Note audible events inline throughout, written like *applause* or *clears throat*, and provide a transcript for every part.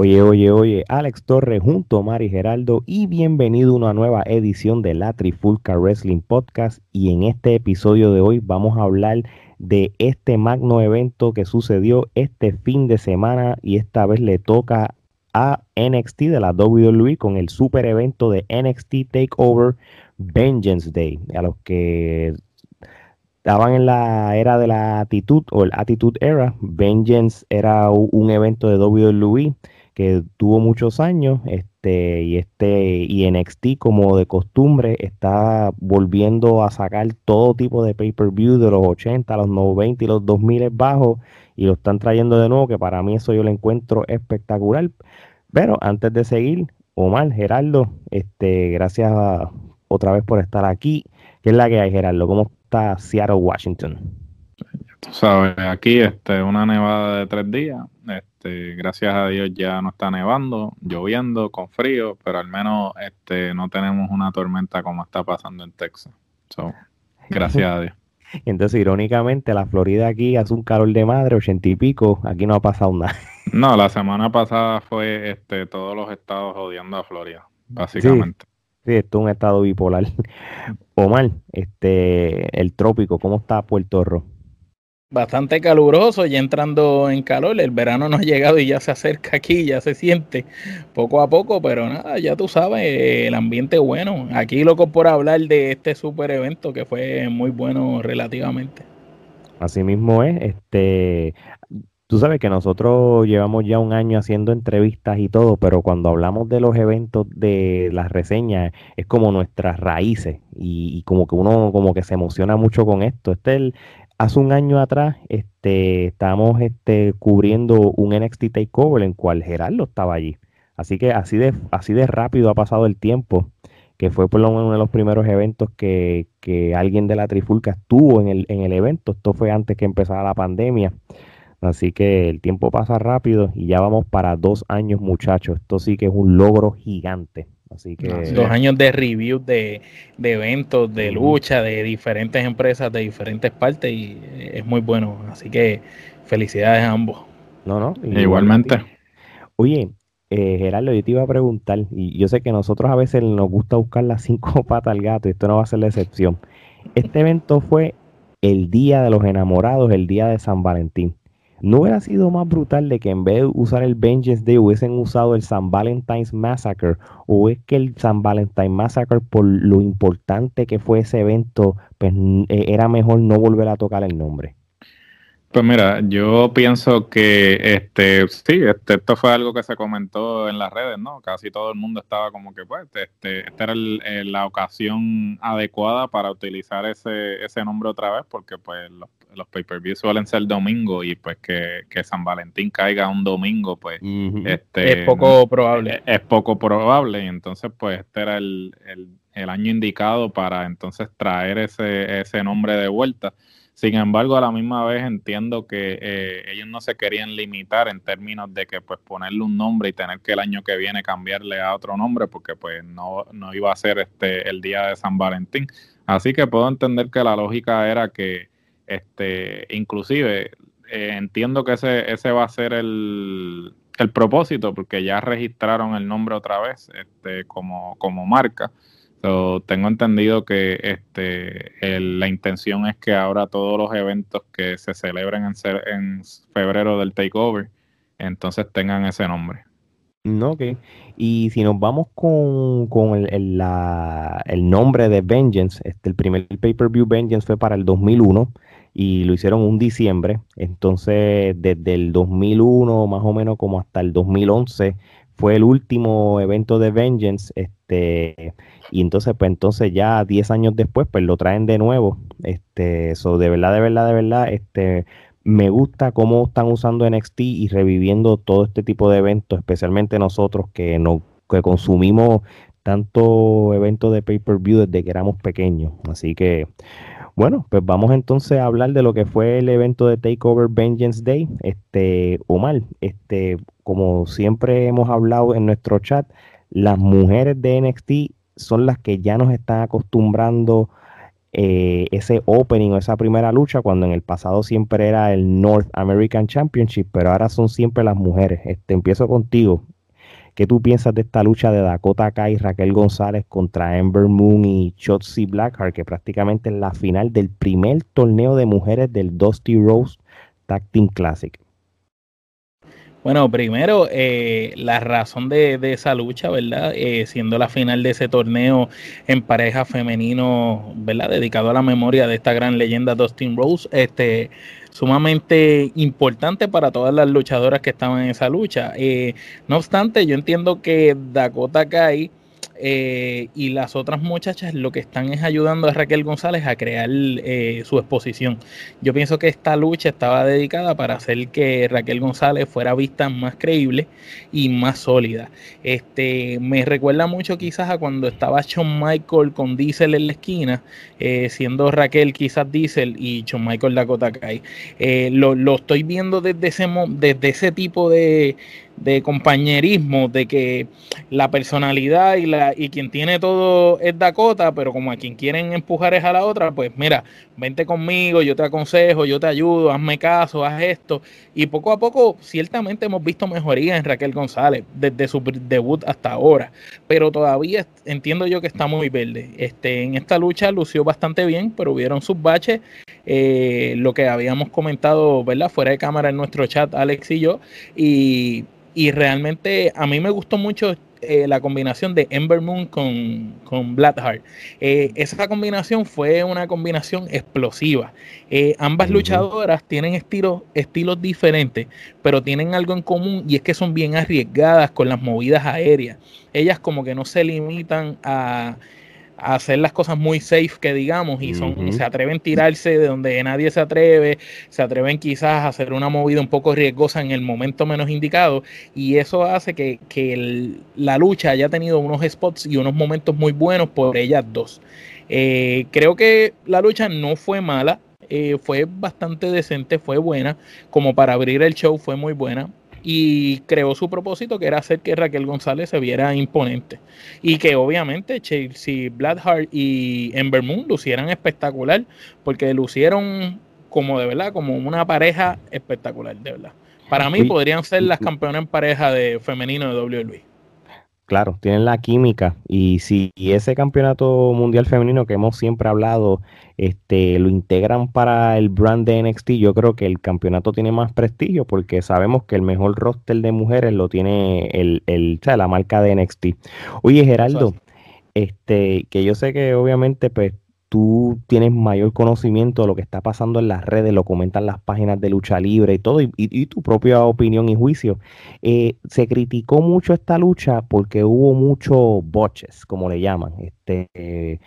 Oye, oye, oye, Alex Torres junto a Mari Geraldo y bienvenido a una nueva edición de la Trifulca Wrestling Podcast y en este episodio de hoy vamos a hablar de este magno evento que sucedió este fin de semana y esta vez le toca a NXT de la WWE con el super evento de NXT Takeover Vengeance Day. A los que estaban en la era de la actitud o el Attitude Era, Vengeance era un evento de WWE que tuvo muchos años, este, y este, y NXT como de costumbre está volviendo a sacar todo tipo de pay-per-view de los 80, los 90 y los 2000 bajos, y lo están trayendo de nuevo, que para mí eso yo lo encuentro espectacular. Pero antes de seguir, Omar, Gerardo, este, gracias otra vez por estar aquí. ¿Qué es la que hay, Gerardo? ¿Cómo está Seattle, Washington? Sabes, aquí este, una nevada de tres días. Gracias a Dios ya no está nevando, lloviendo, con frío, pero al menos este, no tenemos una tormenta como está pasando en Texas. gracias a Dios. *laughs* Entonces, irónicamente, la Florida aquí hace un calor de madre, ochenta y pico, aquí no ha pasado nada. *laughs* No, la semana pasada fue este, todos los estados odiando a Florida, básicamente. Sí, esto es un estado bipolar. *laughs* Omar, este, el trópico, ¿cómo está Puerto Rico? Bastante caluroso, ya entrando en calor, el verano no ha llegado y ya se acerca aquí, ya se siente poco a poco, pero nada, ya tú sabes, el ambiente bueno. Aquí loco por hablar de este super evento que fue muy bueno relativamente. Así mismo es, este, tú sabes que nosotros llevamos ya un año haciendo entrevistas y todo, pero cuando hablamos de los eventos de las reseñas es como nuestras raíces y, y como que uno como que se emociona mucho con esto. Este es el, hace un año atrás este, estábamos este, cubriendo un NXT Takeover en cual Gerardo estaba allí. Así que así de, así de rápido ha pasado el tiempo, que fue por lo menos uno de los primeros eventos que, alguien de la Trifulca estuvo en el, en el evento. Esto fue antes que empezara la pandemia. Así que el tiempo pasa rápido y ya vamos para dos años, muchachos. Esto sí que es un logro gigante. Así que... Dos años de review de, eventos, de lucha, de diferentes empresas, de diferentes partes y es muy bueno. Así que felicidades a ambos. No, no. Igualmente. Oye, eh, Gerardo, yo te iba a preguntar, y yo sé que nosotros a veces nos gusta buscar las cinco *laughs* patas al gato, y esto no va a ser la excepción. Este evento fue el Día de los Enamorados, el Día de San Valentín. ¿No hubiera sido más brutal de que en vez de usar el Vengeance Day hubiesen usado el San Valentine's Massacre? ¿O es que el San Valentine's Massacre, por lo importante que fue ese evento, pues eh, era mejor no volver a tocar el nombre? Pues mira, yo pienso que este sí, este, esto fue algo que se comentó en las redes, ¿no? Casi todo el mundo estaba como que, pues, este, esta era la ocasión adecuada para utilizar ese, ese nombre otra vez, porque pues los los pay-per-view suelen ser domingo y pues que, San Valentín caiga un domingo, pues este, es poco probable. Es, poco probable y entonces pues este era el, año indicado para entonces traer ese, ese nombre de vuelta. Sin embargo, a la misma vez entiendo que eh, ellos no se querían limitar en términos de que pues ponerle un nombre y tener que el año que viene cambiarle a otro nombre porque pues no, no iba a ser este el día de San Valentín. Así que puedo entender que la lógica era que este, inclusive, eh, entiendo que ese, ese va a ser el, propósito, porque ya registraron el nombre otra vez este, como, como marca. tengo entendido que este, la intención es que ahora todos los eventos que se celebren en, febrero del takeover, entonces tengan ese nombre. No, ok. Y si nos vamos con, el, el, nombre de Vengeance, este, el primer pay-per-view Vengeance fue para el 2001 y lo hicieron un diciembre. Entonces, desde el 2001 más o menos como hasta el 2011 fue el último evento de Vengeance. Este, y entonces, pues entonces ya 10 años después, pues lo traen de nuevo. Este, eso de verdad, de verdad, de verdad, este, me gusta cómo están usando NXT y reviviendo todo este tipo de eventos, especialmente nosotros que, no, que consumimos tanto eventos de pay-per-view desde que éramos pequeños. Así que bueno, pues vamos entonces a hablar de lo que fue el evento de Takeover Vengeance Day. Este, Omar, este, como siempre hemos hablado en nuestro chat, las mujeres de NXT son las que ya nos están acostumbrando eh, ese opening o esa primera lucha cuando en el pasado siempre era el North American Championship, pero ahora son siempre las mujeres. Este, empiezo contigo. ¿Qué tú piensas de esta lucha de Dakota Kai y Raquel González contra Ember Moon y Shotzi Blackheart, que prácticamente es la final del primer torneo de mujeres del Dusty Rose Tag Team Classic? Bueno, primero, eh, la razón de, esa lucha, ¿verdad? Eh, siendo la final de ese torneo en pareja femenino, ¿verdad? Dedicado a la memoria de esta gran leyenda Dustin Rose, este, sumamente importante para todas las luchadoras que estaban en esa lucha. Eh, no obstante, yo entiendo que Dakota Kai eh, y las otras muchachas lo que están es ayudando a Raquel González a crear eh, su exposición. Yo pienso que esta lucha estaba dedicada para hacer que Raquel González fuera vista más creíble y más sólida. Este, me recuerda mucho quizás a cuando estaba Shawn Michael con Diesel en la esquina, eh, siendo Raquel quizás Diesel y Shawn Michael Dakota Kai. Lo, lo, estoy viendo desde ese, desde ese tipo de de compañerismo, de que la personalidad y, la, y quien tiene todo es Dakota, pero como a quien quieren empujar es a la otra, pues mira, vente conmigo, yo te aconsejo, yo te ayudo, hazme caso, haz esto. Y poco a poco, ciertamente hemos visto mejoría en Raquel González desde su debut hasta ahora, pero todavía entiendo yo que está muy verde. Este, en esta lucha lució bastante bien, pero hubieron sus baches, eh, lo que habíamos comentado, ¿verdad? Fuera de cámara en nuestro chat, Alex y yo, y y realmente a mí me gustó mucho eh, la combinación de Ember Moon con, con Blackheart. Eh, esa combinación fue una combinación explosiva. Eh, ambas luchadoras tienen estilos, estilos diferentes, pero tienen algo en común y es que son bien arriesgadas con las movidas aéreas. Ellas como que no se limitan a hacer las cosas muy safe que digamos y son se atreven a tirarse de donde nadie se atreve, se atreven quizás a hacer una movida un poco riesgosa en el momento menos indicado y eso hace que, la lucha haya tenido unos spots y unos momentos muy buenos por ellas dos. Eh, creo que la lucha no fue mala, eh, fue bastante decente, fue buena, como para abrir el show fue muy buena y creó su propósito que era hacer que Raquel González se viera imponente. Y que obviamente Chelsea Blackheart y Ember Moon lucieran espectacular porque lucieron como de verdad como una pareja espectacular de verdad. Para mí podrían ser las campeonas en pareja de femenino de WWE Claro, tienen la química y si ese campeonato mundial femenino que hemos siempre hablado, este, lo integran para el brand de NXT, yo creo que el campeonato tiene más prestigio porque sabemos que el mejor roster de mujeres lo tiene el, el la marca de NXT. Oye, Geraldo, este, que yo sé que obviamente pues tú tienes mayor conocimiento de lo que está pasando en las redes, lo comentan las páginas de lucha libre y todo, y, tu propia opinión y juicio. Eh, se criticó mucho esta lucha porque hubo muchos botches, como le llaman. Este, eh,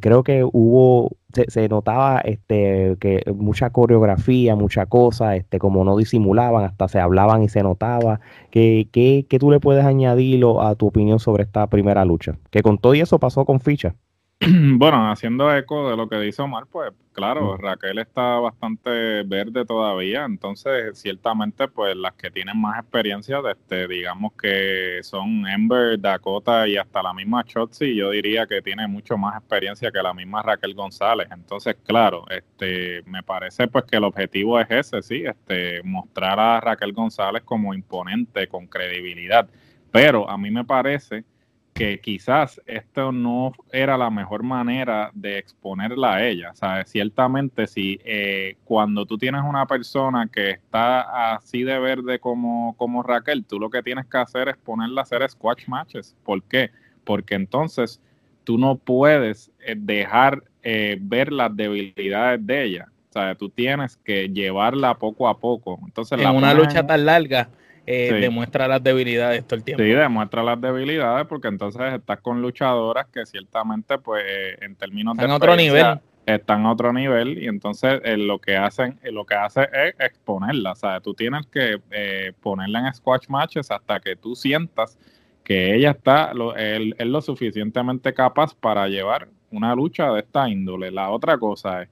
creo que hubo, se, notaba este, que mucha coreografía, mucha cosa, este, como no disimulaban, hasta se hablaban y se notaba. ¿Qué, qué tú le puedes añadir a tu opinión sobre esta primera lucha? Que con todo y eso pasó con ficha. *clears throat* Bueno, haciendo eco de lo que dice Omar, pues claro, Raquel está bastante verde todavía, entonces ciertamente pues las que tienen más experiencia, este, digamos que son Ember, Dakota y hasta la misma Chotzi, yo diría que tiene mucho más experiencia que la misma Raquel González, entonces claro, este, me parece pues que el objetivo es ese, sí, este, mostrar a Raquel González como imponente, con credibilidad, pero a mí me parece que quizás esto no era la mejor manera de exponerla a ella. O sea, ciertamente si eh, cuando tú tienes una persona que está así de verde como, como Raquel, tú lo que tienes que hacer es ponerla a hacer squash matches. ¿Por qué? Porque entonces tú no puedes eh, dejar eh, ver las debilidades de ella. O sea, tú tienes que llevarla poco a poco. Entonces, en una lucha tan larga eh, demuestra las debilidades todo el tiempo. Sí, demuestra las debilidades porque entonces estás con luchadoras que ciertamente, pues, en términos están de otro nivel. Están a otro nivel y entonces eh, lo que hacen, eh, lo que hace es exponerla. O sea, tú tienes que ponerla en squash matches hasta que tú sientas que ella está, lo, es lo suficientemente capaz para llevar una lucha de esta índole. La otra cosa es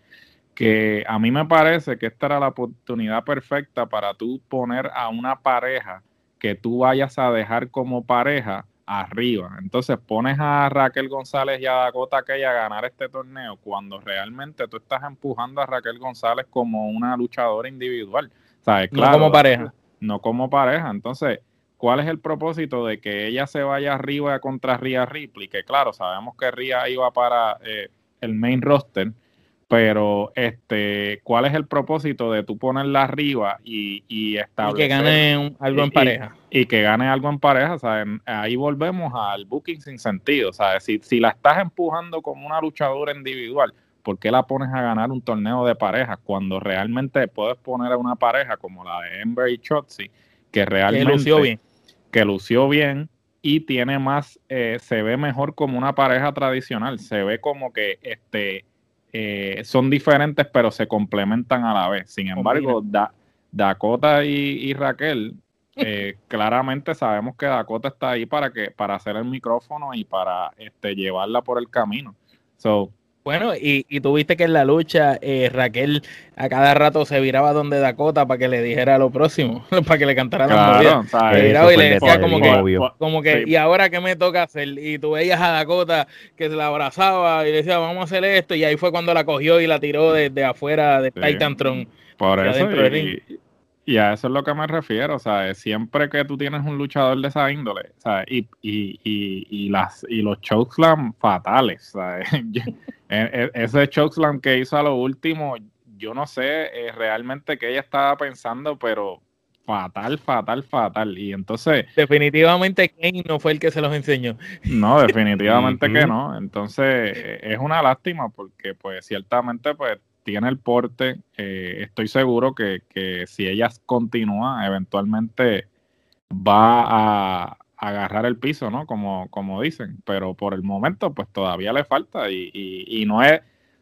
que a mí me parece que esta era la oportunidad perfecta para tú poner a una pareja que tú vayas a dejar como pareja arriba. Entonces pones a Raquel González y a Dakota Kay a ganar este torneo cuando realmente tú estás empujando a Raquel González como una luchadora individual. ¿Sabes? no como pareja. No como pareja. Entonces, ¿cuál es el propósito de que ella se vaya arriba contra Rhea Ripley? Que claro, sabemos que Rhea iba para eh, el main roster pero este, ¿cuál es el propósito de tú ponerla arriba y, y establecer? Y que gane algo en pareja. Y, que gane algo en pareja, Ahí volvemos al booking sin sentido, ¿sabes? Si, si la estás empujando como una luchadora individual, ¿por qué la pones a ganar un torneo de pareja cuando realmente puedes poner a una pareja como la de Ember y Chotzi, que realmente... Que lució bien. Que lució bien y tiene más, eh, se ve mejor como una pareja tradicional, se ve como que este eh, son diferentes, pero se complementan a la vez. Sin embargo, Dakota y, Raquel, *laughs* eh, claramente sabemos que Dakota está ahí para que para hacer el micrófono y para este, llevarla por el camino. So, bueno, y, y tuviste que en la lucha eh, Raquel a cada rato se viraba donde Dakota para que le dijera lo próximo, *laughs* para que le cantara la Se viraba y le decía como que, como que y ahora qué me toca hacer. Y tú veías a Dakota que se la abrazaba y le decía, vamos a hacer esto. Y ahí fue cuando la cogió y la tiró desde afuera de Titantron. Por eso, y a eso es lo que me refiero, o sea, siempre que tú tienes un luchador de esa índole, sea, Y, y, y, y, las, y los chokeslam fatales, *laughs* e, e, ese chokeslam que hizo a lo último, yo no sé eh, realmente qué ella estaba pensando, pero fatal, fatal, fatal. Y entonces... Definitivamente Kane no fue el que se los enseñó. No, definitivamente que *laughs* no. Entonces e, es una lástima porque pues ciertamente pues tiene el porte. Eh, estoy seguro que, si ella continúa, eventualmente va a, agarrar el piso, ¿no? Como, como dicen. Pero por el momento, pues todavía le falta y, y no es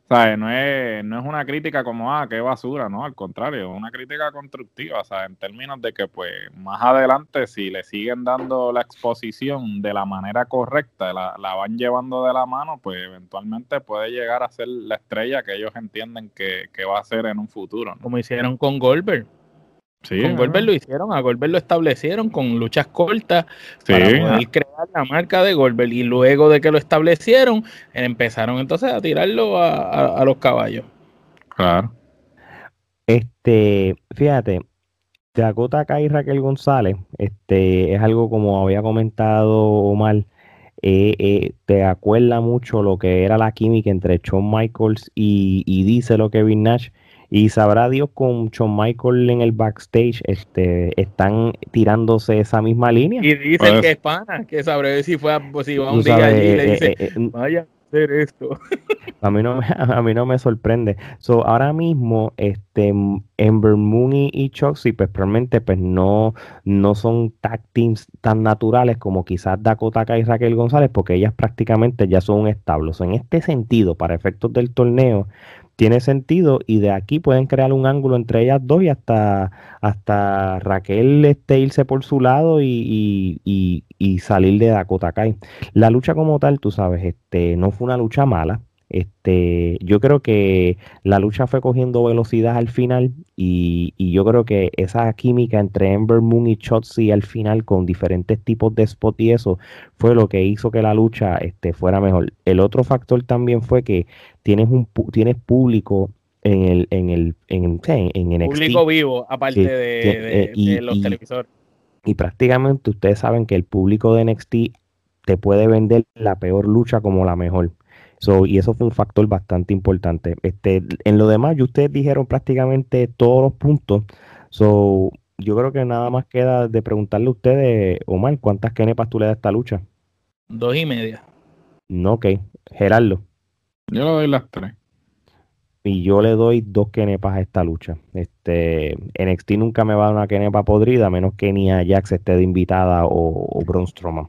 no es, no es una crítica como, ah, qué basura, ¿no? Al contrario, es una crítica constructiva, sea, en términos de que, pues, más adelante, si le siguen dando la exposición de la manera correcta, la, la van llevando de la mano, pues, eventualmente puede llegar a ser la estrella que ellos entienden que, que va a ser en un futuro, Como hicieron con Goldberg con Goldberg lo hicieron, a Goldberg lo establecieron con luchas cortas para poder crear la marca de Goldberg y luego de que lo establecieron empezaron entonces a tirarlo a, los caballos. Claro. Este, fíjate, Dakota Kai y Raquel González, este, es algo como había comentado Omar, eh, eh, te acuerda mucho lo que era la química entre Shawn Michaels y, y dice lo Kevin Nash y sabrá Dios con Shawn Michael en el backstage, este, están tirándose esa misma línea. Y dicen pues, que es pana, que sabrá si fue a, pues, si va un día allí y le eh, dice, eh, eh, vaya a hacer esto. *laughs* A mí no, *laughs* a mí no me sorprende. So, ahora mismo, este, Ember Moon y Choxy, pues realmente pues no, no son tag teams tan naturales como quizás Dakota Kai y Raquel González, porque ellas prácticamente ya son un establo. en este sentido, para efectos del torneo, tiene sentido y de aquí pueden crear un ángulo entre ellas dos y hasta, hasta Raquel este, irse por su lado y, y, y, salir de Dakota Kai. La lucha como tal, tú sabes, este, no fue una lucha mala. Este, yo creo que la lucha fue cogiendo velocidad al final y, yo creo que esa química entre Ember Moon y Chotzi al final con diferentes tipos de spot y eso fue lo que hizo que la lucha este, fuera mejor. El otro factor también fue que tienes un tienes público en el en el en, en, público vivo aparte de, eh, los televisores. y prácticamente ustedes saben que el público de NXT te puede vender la peor lucha como la mejor y eso fue un factor bastante importante. Este, en lo demás, ustedes dijeron prácticamente todos los puntos. So, yo creo que nada más queda de preguntarle a ustedes, Omar, ¿cuántas kenepas tú le das a esta lucha? Dos y media. No, ok. Gerardo. Yo le doy las tres. Y yo le doy dos kenepas a esta lucha. Este, NXT nunca me va a dar una kenepa podrida, a menos que ni Jax esté de invitada o, o Braun Strowman.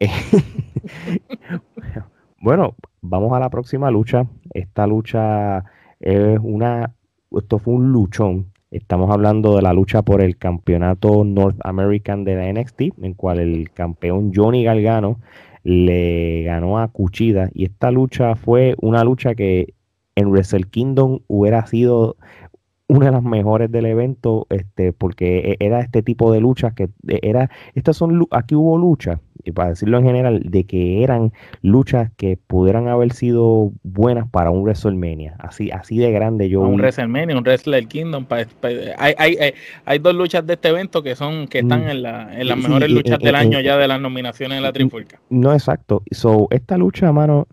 *laughs* bueno, Vamos a la próxima lucha. Esta lucha es una, esto fue un luchón. Estamos hablando de la lucha por el campeonato North American de la NXT, en cual el campeón Johnny Galgano le ganó a Cuchida. Y esta lucha fue una lucha que en Wrestle Kingdom hubiera sido una de las mejores del evento, este, porque e, era este tipo de luchas que e, era, estas son, aquí hubo luchas, y para decirlo en general, de que eran luchas que pudieran haber sido buenas para un WrestleMania, así, así de grande yo. Un WrestleMania, un Wrestler Kingdom, hay, hay, hay, dos luchas de este evento que son, que están mm, en, la, en las mejores luchas del año ya de las nominaciones de la Trifulca. No, exacto. So, esta lucha, mano,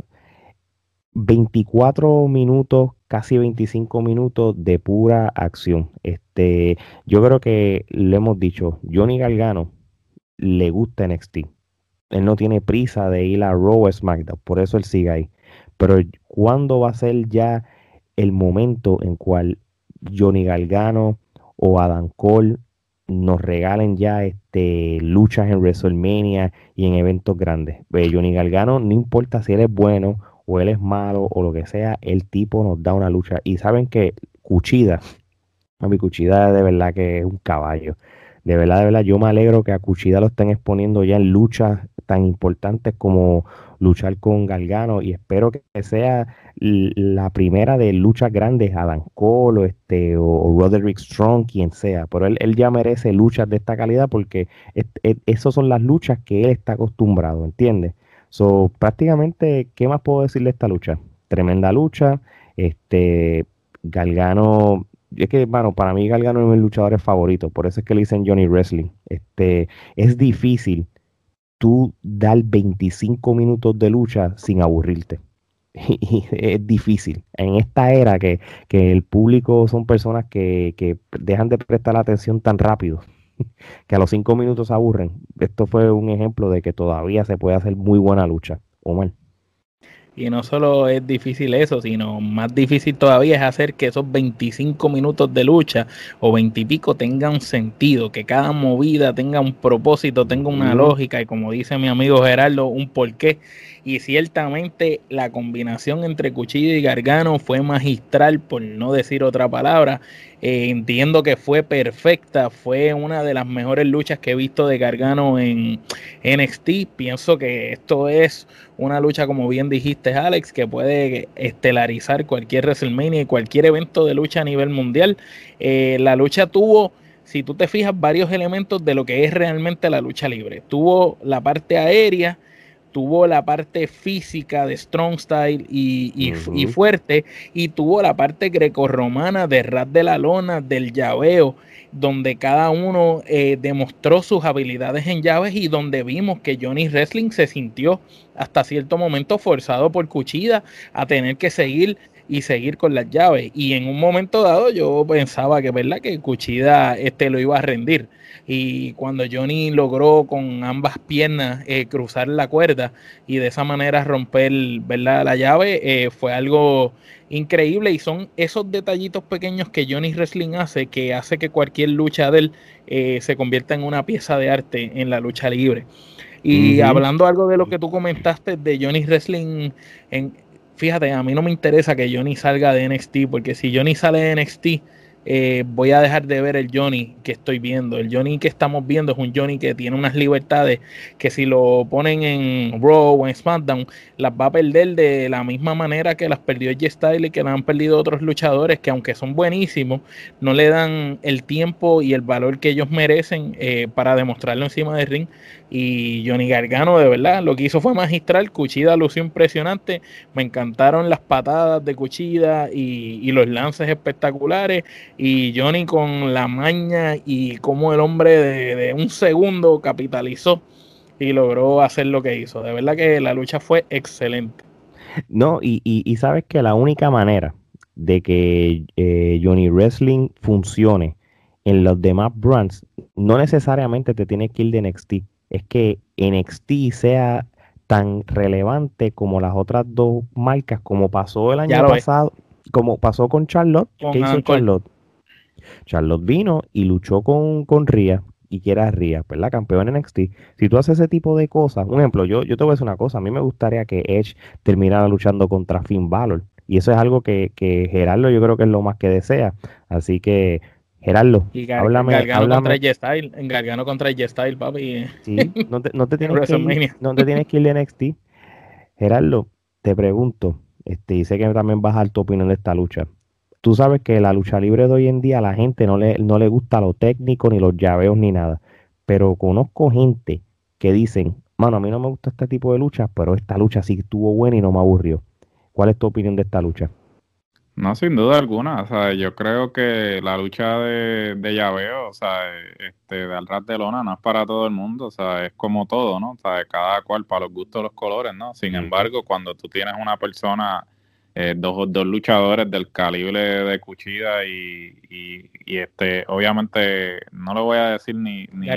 24 minutos, casi 25 minutos de pura acción. Este, yo creo que le hemos dicho, Johnny Galgano le gusta NXT. Él no tiene prisa de ir a Raw SmackDown, por eso él sigue ahí. Pero ¿cuándo va a ser ya el momento en cual Johnny Galgano o Adam Cole nos regalen ya este, luchas en WrestleMania y en eventos grandes? Johnny Galgano, no importa si eres bueno o él es malo o lo que sea, el tipo nos da una lucha. Y saben que Cuchida, a mi Cuchida de verdad que es un caballo. De verdad, de verdad, yo me alegro que a Cuchida lo estén exponiendo ya en luchas tan importantes como luchar con Galgano y espero que sea la primera de luchas grandes, Adam Cole o, este, o Roderick Strong, quien sea, pero él, él ya merece luchas de esta calidad porque esas son las luchas que él está acostumbrado, ¿entiendes? So, prácticamente, ¿qué más puedo decir de esta lucha? Tremenda lucha. Este, Galgano, es que, bueno, para mí Galgano es mi luchador favorito, por eso es que le dicen Johnny Wrestling. Este, es difícil tú dar 25 minutos de lucha sin aburrirte. *laughs* es difícil. En esta era que, que el público son personas que, que dejan de prestar atención tan rápido que a los cinco minutos aburren. Esto fue un ejemplo de que todavía se puede hacer muy buena lucha. Omar. Y no solo es difícil eso, sino más difícil todavía es hacer que esos 25 minutos de lucha o 20 y pico tengan sentido, que cada movida tenga un propósito, tenga una lógica y como dice mi amigo Gerardo, un porqué. Y ciertamente la combinación entre Cuchillo y Gargano fue magistral, por no decir otra palabra. Eh, entiendo que fue perfecta, fue una de las mejores luchas que he visto de Gargano en NXT. Pienso que esto es una lucha, como bien dijiste, Alex, que puede estelarizar cualquier WrestleMania y cualquier evento de lucha a nivel mundial. Eh, la lucha tuvo, si tú te fijas, varios elementos de lo que es realmente la lucha libre. Tuvo la parte aérea tuvo la parte física de strong style y, fuerte y tuvo la parte grecorromana de rat de la lona, del llaveo, donde cada uno eh, demostró sus habilidades en llaves y donde vimos que Johnny Wrestling se sintió hasta cierto momento forzado por Cuchida a tener que seguir y seguir con las llaves. Y en un momento dado yo pensaba que, ¿verdad? que Cuchida este, lo iba a rendir y cuando Johnny logró con ambas piernas eh, cruzar la cuerda y de esa manera romper ¿verdad? la llave, eh, fue algo increíble y son esos detallitos pequeños que Johnny Wrestling hace que hace que cualquier lucha de él eh, se convierta en una pieza de arte en la lucha libre. Y hablando algo de lo que tú comentaste de Johnny Wrestling, en, fíjate, a mí no me interesa que Johnny salga de NXT, porque si Johnny sale de NXT, eh, voy a dejar de ver el Johnny que estoy viendo. El Johnny que estamos viendo es un Johnny que tiene unas libertades que si lo ponen en Raw o en SmackDown, las va a perder de la misma manera que las perdió J Style y que las han perdido otros luchadores que aunque son buenísimos, no le dan el tiempo y el valor que ellos merecen eh, para demostrarlo encima del ring. Y Johnny Gargano, de verdad, lo que hizo fue magistral. Cuchida lució impresionante. Me encantaron las patadas de Cuchida y, los lances espectaculares. Y Johnny con la maña y como el hombre de, un segundo capitalizó y logró hacer lo que hizo. De verdad que la lucha fue excelente. No, y, y, sabes que la única manera de que eh, Johnny Wrestling funcione en los demás brands, no necesariamente te tiene que ir de NXT es que NXT sea tan relevante como las otras dos marcas, como pasó el año pasado, como pasó con Charlotte. ¿Qué hizo Charlotte? Charlotte vino y luchó con, con Ria y que era Ria, ¿verdad? Campeón en NXT. Si tú haces ese tipo de cosas, un ejemplo, yo, yo te voy a decir una cosa, a mí me gustaría que Edge terminara luchando contra Finn Balor. Y eso es algo que, que Gerardo yo creo que es lo más que desea. Así que Gerardo, y háblame, Gargano contra G-Style, en Gargano contra G-Style, papi. Sí, *laughs* no te, no te tienes que ir, no te tienes que ir de NXT. *laughs* Gerardo, te pregunto, este, y sé que también vas a dar tu opinión de esta lucha. Tú sabes que la lucha libre de hoy en día a la gente no le, no le gusta lo técnico, ni los llaveos, ni nada. Pero conozco gente que dicen, mano, a mí no me gusta este tipo de lucha, pero esta lucha sí estuvo buena y no me aburrió. ¿Cuál es tu opinión de esta lucha? No, sin duda alguna. O sea, yo creo que la lucha de, de llaveo, o sea, este, de al ras de lona no es para todo el mundo. O sea, es como todo, ¿no? O sea, cada cual para los gustos los colores, ¿no? Sin embargo, cuando tú tienes una persona eh, dos, dos luchadores del calibre de Cuchida y, y, este obviamente no le voy a decir ni, ni,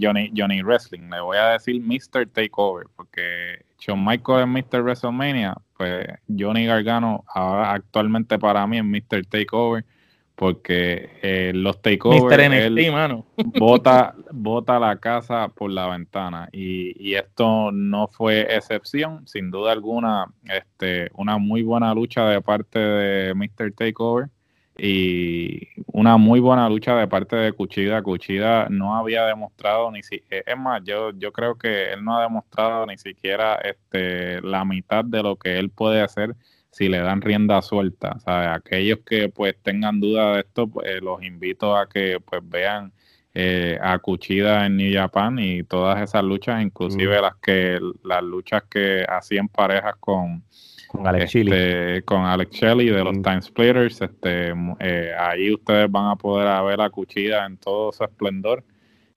Johnny, Johnny Wrestling, le voy a decir Mr. Takeover, porque Shawn Michael es Mr. WrestleMania, pues Johnny Gargano actualmente para mí es Mr. Takeover porque eh, los takeovers mano. Bota, *laughs* bota la casa por la ventana y, y, esto no fue excepción, sin duda alguna, este, una muy buena lucha de parte de Mr. Takeover y una muy buena lucha de parte de Cuchida. Cuchida no había demostrado ni si, es más, yo, yo creo que él no ha demostrado ni siquiera este, la mitad de lo que él puede hacer si le dan rienda suelta. O sea, aquellos que pues tengan duda de esto, pues, los invito a que pues vean eh, a Cuchida en New Japan y todas esas luchas, inclusive las que las luchas que hacían parejas con con Alex este, con Alex Shelley de los Time Splitters, este, eh, ahí ustedes van a poder ver a Cuchida en todo su esplendor.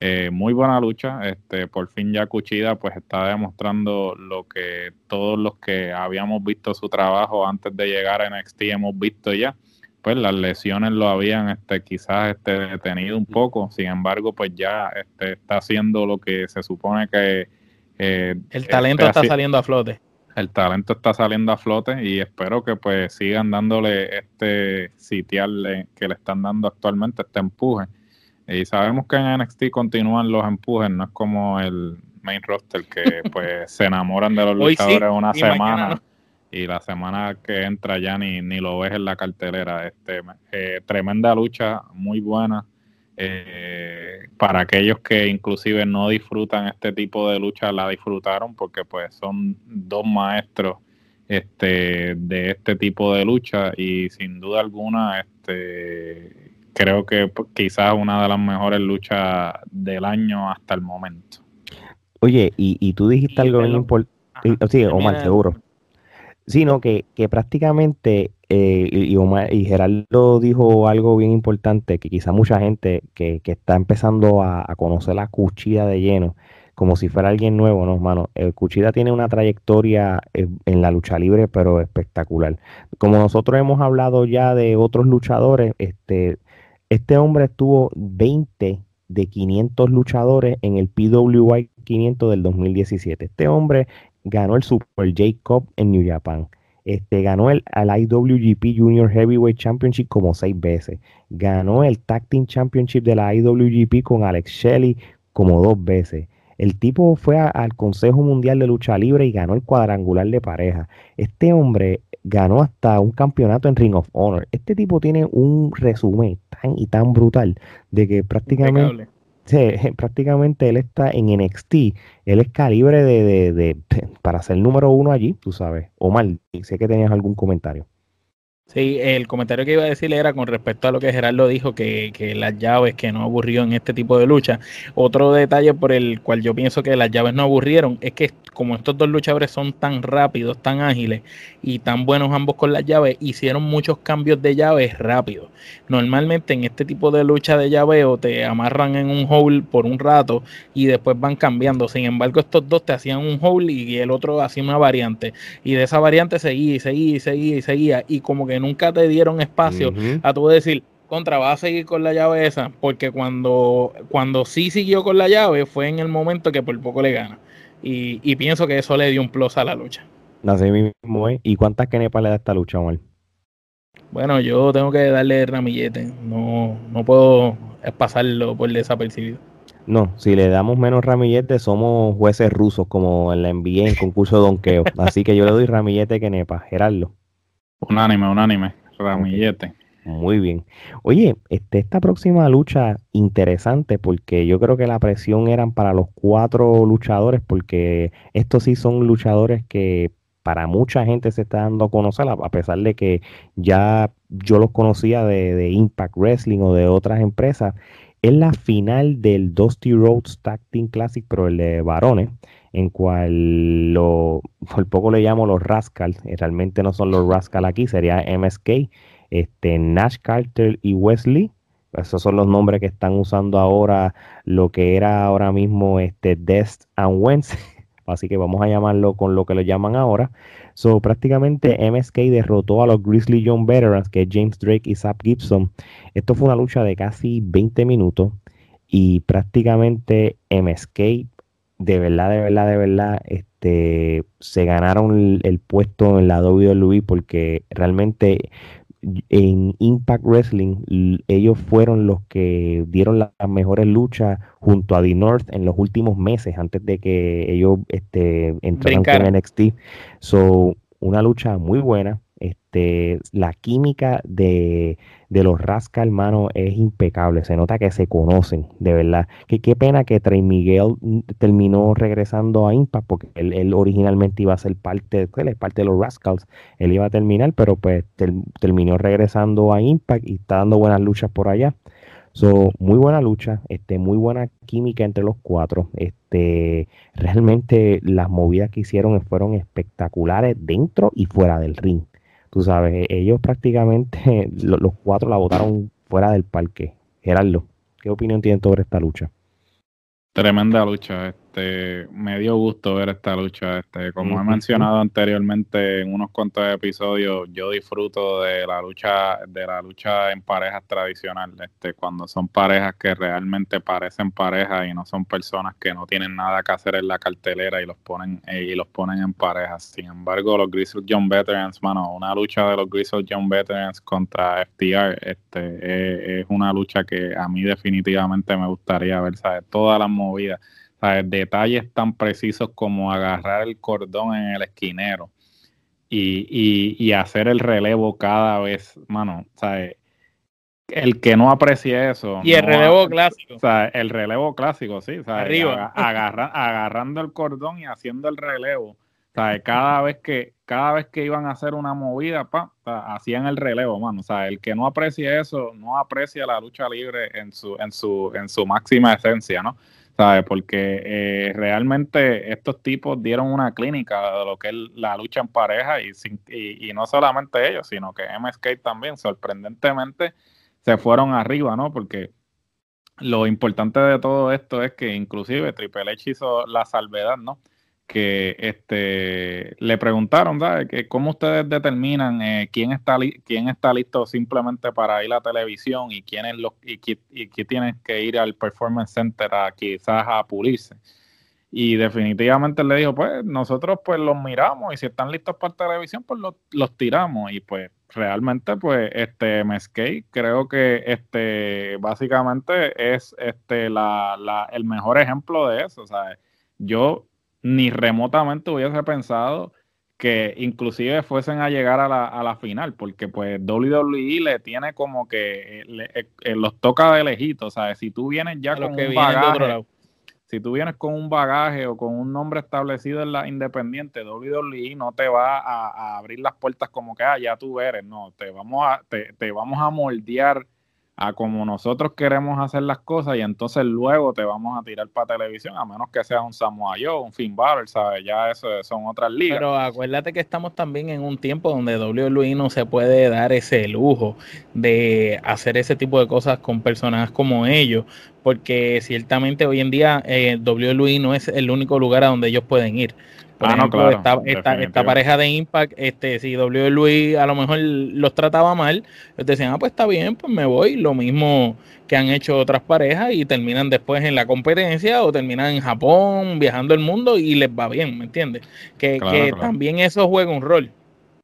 Eh, muy buena lucha. Este, por fin ya Cuchida pues está demostrando lo que todos los que habíamos visto su trabajo antes de llegar a NXT hemos visto ya. Pues las lesiones lo habían este, quizás este, detenido un poco. Sin embargo, pues ya este, está haciendo lo que se supone que... Eh, el talento está saliendo a flote. El talento está saliendo a flote y espero que pues sigan dándole este sitial que le están dando actualmente, este empuje y sabemos que en NXT continúan los empujes, no es como el main roster que *laughs* pues se enamoran de los luchadores una semana y la semana que entra ya ni, ni lo ves en la cartelera. Este, eh, tremenda lucha, muy buena. Eh, para aquellos que inclusive no disfrutan este tipo de lucha, la disfrutaron porque pues son dos maestros este, de este tipo de lucha y sin duda alguna este, creo que quizás una de las mejores luchas del año hasta el momento. Oye, y, tú dijiste algo bien importante. Sí, Omar, seguro. Sí, no, que, que prácticamente, eh, y, Omar, y Gerardo dijo algo bien importante, que quizá mucha gente que, que está empezando a, conocer la cuchilla de lleno, como si fuera alguien nuevo, ¿no, hermano? El Cuchida tiene una trayectoria eh, en la lucha libre, pero espectacular. Como nosotros hemos hablado ya de otros luchadores, este, este hombre estuvo 20 de 500 luchadores en el PWI 500 del 2017. Este hombre ganó el Super J Cup en New Japan. Este, ganó el, IWGP Junior Heavyweight Championship como seis veces. Ganó el Tag Team Championship de la IWGP con Alex Shelley como dos veces. El tipo fue al Consejo Mundial de Lucha Libre y ganó el cuadrangular de pareja. Este hombre ganó hasta un campeonato en Ring of Honor. Este tipo tiene un resumen tan y tan brutal de que prácticamente, *laughs* prácticamente él está en NXT. Él es calibre de, de, para ser número uno allí, tú sabes. Omar, sé que tenías algún comentario. Sí, el comentario que iba a decirle era con respecto a lo que Gerardo dijo, que, que, las llaves que no aburrió en este tipo de lucha. Otro detalle por el cual yo pienso que las llaves no aburrieron es que como estos dos luchadores son tan rápidos, tan ágiles y tan buenos ambos con las llaves, hicieron muchos cambios de llaves rápido. Normalmente en este tipo de lucha de llaveo te amarran en un hole por un rato y después van cambiando. Sin embargo, estos dos te hacían un hole y el otro hacía una variante. Y de esa variante seguía y seguía y seguía y seguía. Y como que nunca te dieron espacio a tú decir, contra, va a seguir con la llave esa, porque cuando, cuando sí siguió con la llave fue en el momento que por poco le gana. Y, pienso que eso le dio un plus a la lucha. Así mismo ¿Y cuántas kenepas le da esta lucha, Omar? Bueno, yo tengo que darle ramillete. No, no puedo pasarlo por desapercibido. No, si le damos menos ramillete, somos jueces rusos, como en la NBA en concurso de donqueo. *laughs* Así que yo le doy ramillete que nepa. Gerardo. Unánime, unánime. Ramillete. Muy bien. Oye, este, esta próxima lucha interesante porque yo creo que la presión eran para los cuatro luchadores porque estos sí son luchadores que para mucha gente se está dando a conocer a pesar de que ya yo los conocía de, Impact Wrestling o de otras empresas, es la final del Dusty Rhodes Tag Team Classic, pero el de varones, en cual lo, por poco le llamo los Rascals, eh, realmente no son los Rascals aquí, sería MSK, este, Nash Carter y Wesley, esos son los nombres que están usando ahora lo que era ahora mismo este Dest and Wentz, *laughs* así que vamos a llamarlo con lo que lo llaman ahora. So, prácticamente MSK derrotó a los Grizzly Young Veterans, que es James Drake y Zap Gibson. Esto fue una lucha de casi 20 minutos y prácticamente MSK, de verdad, de verdad, de verdad, este, se ganaron el, el puesto en la WWE porque realmente en Impact Wrestling, ellos fueron los que dieron las mejores luchas junto a The North en los últimos meses, antes de que ellos este, entraran con NXT. So, una lucha muy buena. Este, la química de, los Rascal, hermano, es impecable. Se nota que se conocen, de verdad. Que qué pena que Trey Miguel terminó regresando a Impact, porque él, originalmente iba a ser parte, parte de los Rascals. Él iba a terminar, pero pues terminó regresando a Impact y está dando buenas luchas por allá. So, muy buena lucha, este, muy buena química entre los cuatro. Este, realmente las movidas que hicieron fueron espectaculares dentro y fuera del ring. Tú sabes, e-, ellos prácticamente *laughs* los, cuatro la botaron fuera del parque. Gerardo, ¿qué opinión tienen sobre esta lucha? Tremenda lucha, este, me dio gusto ver esta lucha, este, como he mencionado anteriormente en unos cuantos episodios, yo disfruto de la lucha, de la lucha en parejas tradicional, este, cuando son parejas que realmente parecen parejas y no son personas que no tienen nada que hacer en la cartelera y los ponen eh, y los ponen en parejas. Sin embargo, los Grizzly Young Veterans, mano, una lucha de los Grizzly Young Veterans contra FTR, este, es una lucha que a mí definitivamente me gustaría ver, ¿sabes? Todas las movidas detalles tan precisos como agarrar el cordón en el esquinero y, hacer el relevo cada vez, mano, ¿sabes? El que no aprecie eso. Y el relevo clásico. O sea, el relevo clásico, sí. Arriba. agarrando el cordón y haciendo el relevo. ¿sabes? Cada vez que, cada vez que iban a hacer una movida, pa, hacían el relevo, mano. O sea, el que no aprecie eso, no aprecia la lucha libre en su, en su, en su máxima esencia, ¿no? ¿Sabes? Porque eh, realmente estos tipos dieron una clínica de lo que es la lucha en pareja y, y, no solamente ellos, sino que MSK también, sorprendentemente, se fueron arriba, ¿no? Porque lo importante de todo esto es que inclusive Triple H hizo la salvedad, ¿no? Que este, le preguntaron. Que ¿Cómo ustedes determinan eh, quién, está quién está listo simplemente para ir a la televisión y quién es y, y, quién tiene que ir al Performance Center a quizás a pulirse? Y definitivamente le dijo, pues nosotros pues los miramos y si están listos para televisión, pues los, los tiramos. Y pues realmente pues este Mesquite creo que este básicamente es este la, la, el mejor ejemplo de eso. O sea, yo ni remotamente hubiese pensado que inclusive fuesen a llegar a la, a la final, porque pues WWE le tiene como que eh, eh, eh, los toca de lejito, o sea, si tú vienes ya con un bagaje, si tú vienes con un bagaje o con un nombre establecido en la independiente, WWE no te va a, abrir las puertas como que, ah, ya tú eres, no, te vamos a, te, te vamos a moldear a como nosotros queremos hacer las cosas y entonces luego te vamos a tirar para televisión, a menos que sea un Samoa Joe, un Finn Balor, ¿sabes? Ya eso son otras ligas. Pero acuérdate que estamos también en un tiempo donde WWE no se puede dar ese lujo de hacer ese tipo de cosas con personajes como ellos, porque ciertamente hoy en día eh, WWE no es el único lugar a donde ellos pueden ir. Por ah, ejemplo, esta, pareja de Impact, este, si WWE a lo mejor los trataba mal, ellos decían, ah, pues está bien, pues me voy. Lo mismo que han hecho otras parejas y terminan después en la competencia o terminan en Japón, viajando el mundo y les va bien, ¿me entiendes? Que, también eso juega un rol.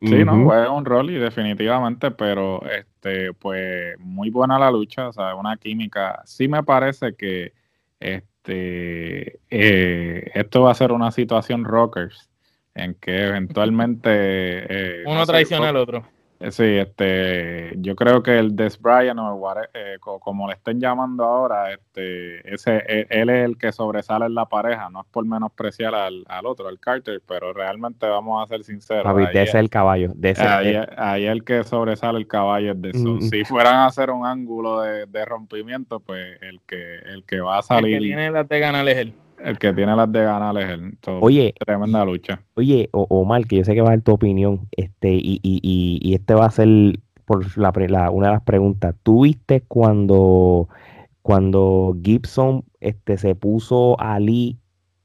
Sí, no, juega un rol y definitivamente, pero este, pues muy buena la lucha, o sea, una química. Sí me parece que este, eh, esto va a ser una situación rockers en que eventualmente... Eh, Uno traiciona al otro. Eh, sí, este, yo creo que el Des Bryant o eh, como le estén llamando ahora, este, ese, e, él es el que sobresale en la pareja, no es por menospreciar al, al otro, al Carter, pero realmente vamos a ser sinceros. Papi, de ese es el caballo. De ese ahí, ahí, el que sobresale el caballo es de eso. Mm. Si fueran a hacer un ángulo de, de, rompimiento, pues el que, el que va a salir. El que tiene las de ganar es él. El que tiene las de ganar es él. oye, tremenda lucha. Oye, Omar, que yo sé que va a ser tu opinión, este, y, y, y, este va a ser por la, una de las preguntas. ¿Tú viste cuando, cuando Gibson este, se puso a Lee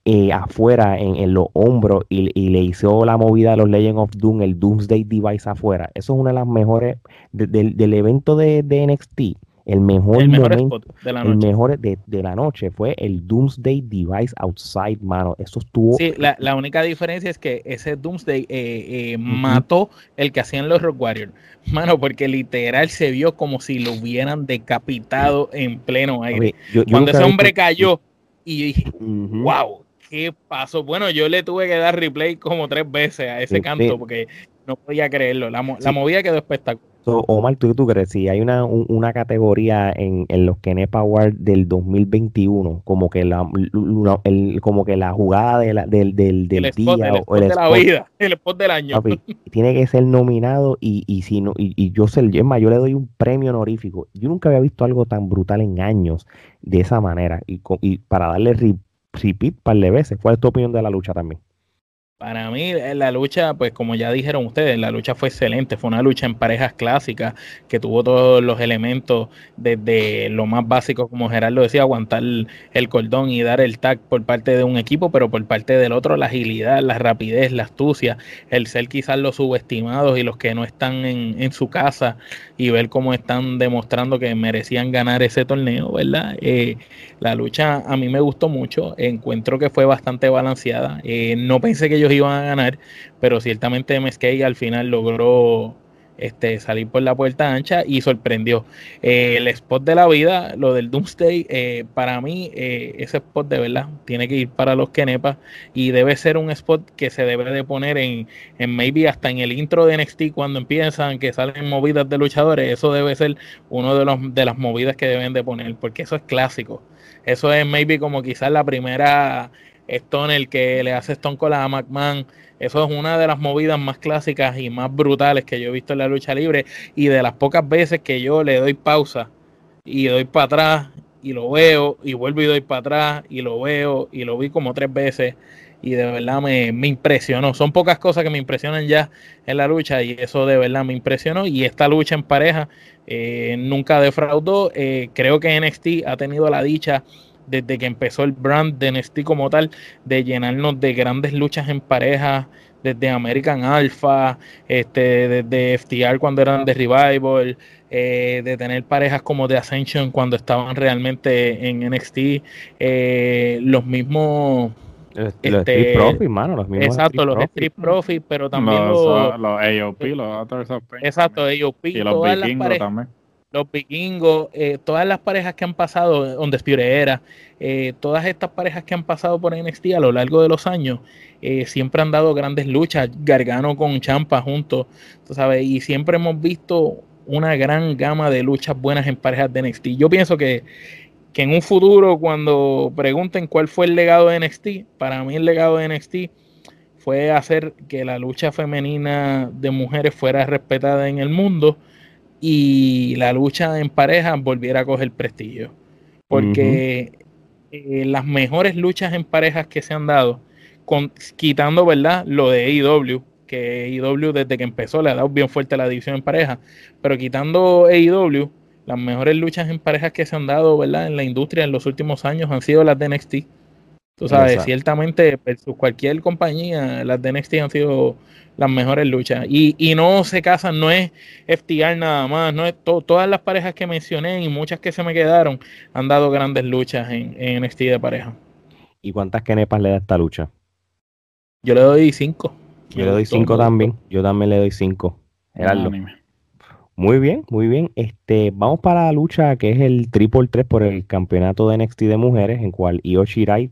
eh, afuera en, los hombros y, le hizo la movida de los Legends of Doom, el Doomsday Device afuera? Eso es una de las mejores del evento de, de NXT el mejor, momento, de la noche. El mejor de, la noche fue el Doomsday Device Outside, mano. Eso estuvo. Sí, la, única diferencia es que ese Doomsday eh, eh, mató el que hacían los Rock Warriors. Mano, porque literal se vio como si lo hubieran decapitado en pleno aire. Cuando ese hombre cayó y dije, wow, ¿qué pasó? Bueno, yo le tuve que dar replay como tres veces a ese canto porque no podía creerlo. La, la movida quedó espectacular. Omar, ¿tú, ¿tú crees? Si hay una, una categoría en, en los Kenepa Awards del 2021, como que la, el, como que la jugada de la, del, del, del día el o el de la vida, *laughs* el spot del año. tiene que ser nominado y, y si no, y, y yo es más, yo le doy un premio honorífico. Yo nunca había visto algo tan brutal en años de esa manera. Y, y para darle repeat un par de veces, ¿cuál es tu opinión de la lucha también? Para mí eh, la lucha, pues como ya dijeron ustedes, la lucha fue excelente, fue una lucha en parejas clásicas que tuvo todos los elementos desde lo más básico, como Gerardo decía, aguantar el cordón y dar el tag por parte de un equipo, pero por parte del otro la agilidad, la rapidez, la astucia, el ser quizás los subestimados y los que no están en, en su casa y ver cómo están demostrando que merecían ganar ese torneo, ¿verdad? Eh, la lucha a mí me gustó mucho, encuentro que fue bastante balanceada, eh, no pensé que ellos iban a ganar, pero ciertamente MSK al final logró este, salir por la puerta ancha y sorprendió. Eh, el spot de la vida, lo del Doomsday, eh, para mí eh, ese spot de verdad tiene que ir para los Kenepa y debe ser un spot que se debe de poner en, en maybe hasta en el intro de NXT cuando empiezan, que salen movidas de luchadores, eso debe ser uno de, los, de las movidas que deben de poner, porque eso es clásico. Eso es maybe como quizás la primera Stone el que le hace Stone Cold a McMahon. Eso es una de las movidas más clásicas y más brutales que yo he visto en la lucha libre y de las pocas veces que yo le doy pausa y doy para atrás y lo veo y vuelvo y doy para atrás y lo veo y lo vi como tres veces y de verdad me, impresionó. Son pocas cosas que me impresionan ya en la lucha y eso de verdad me impresionó y esta lucha en pareja eh, nunca defraudó. Eh, creo que NXT ha tenido la dicha desde que empezó el brand de NXT como tal, de llenarnos de grandes luchas en pareja, desde American Alpha, este, desde FTR cuando eran de Revival, eh, de tener parejas como de Ascension cuando estaban realmente en NXT, eh, los mismos... los este, Street Profits, mano, los mismos. Exacto, los Street Profits, pero también los, los, AOP, los Authors of Pain. Exacto, AOP. Y los vikingos también los vikingos, eh, todas las parejas que han pasado, donde Era, eh, todas estas parejas que han pasado por NXT a lo largo de los años, eh, siempre han dado grandes luchas, Gargano con Champa juntos, tú sabes, y siempre hemos visto una gran gama de luchas buenas en parejas de NXT. Yo pienso que, que en un futuro, cuando pregunten cuál fue el legado de NXT, para mí el legado de NXT fue hacer que la lucha femenina de mujeres fuera respetada en el mundo y la lucha en pareja volviera a coger prestigio. Porque eh, las mejores luchas en parejas que se han dado, con, quitando, ¿verdad? Lo de AEW, que AEW desde que empezó le ha dado bien fuerte la división en pareja, pero quitando AEW, las mejores luchas en parejas que se han dado, ¿verdad? En la industria en los últimos años han sido las de NXT. Tú sabes, ciertamente, versus cualquier compañía, las de NXT han sido las mejores luchas. Y, y no se casan, no es FTR nada más, no es todas las parejas que mencioné y muchas que se me quedaron han dado grandes luchas en, en NXT de pareja. ¿Y cuántas kenepas le da esta lucha? Yo le doy cinco. Yo le doy cinco también. Yo también le doy cinco. Gerardo. Muy bien, muy bien. Este, vamos para la lucha que es el Triple 3 por el campeonato de NXT de mujeres, en cual Io Shirai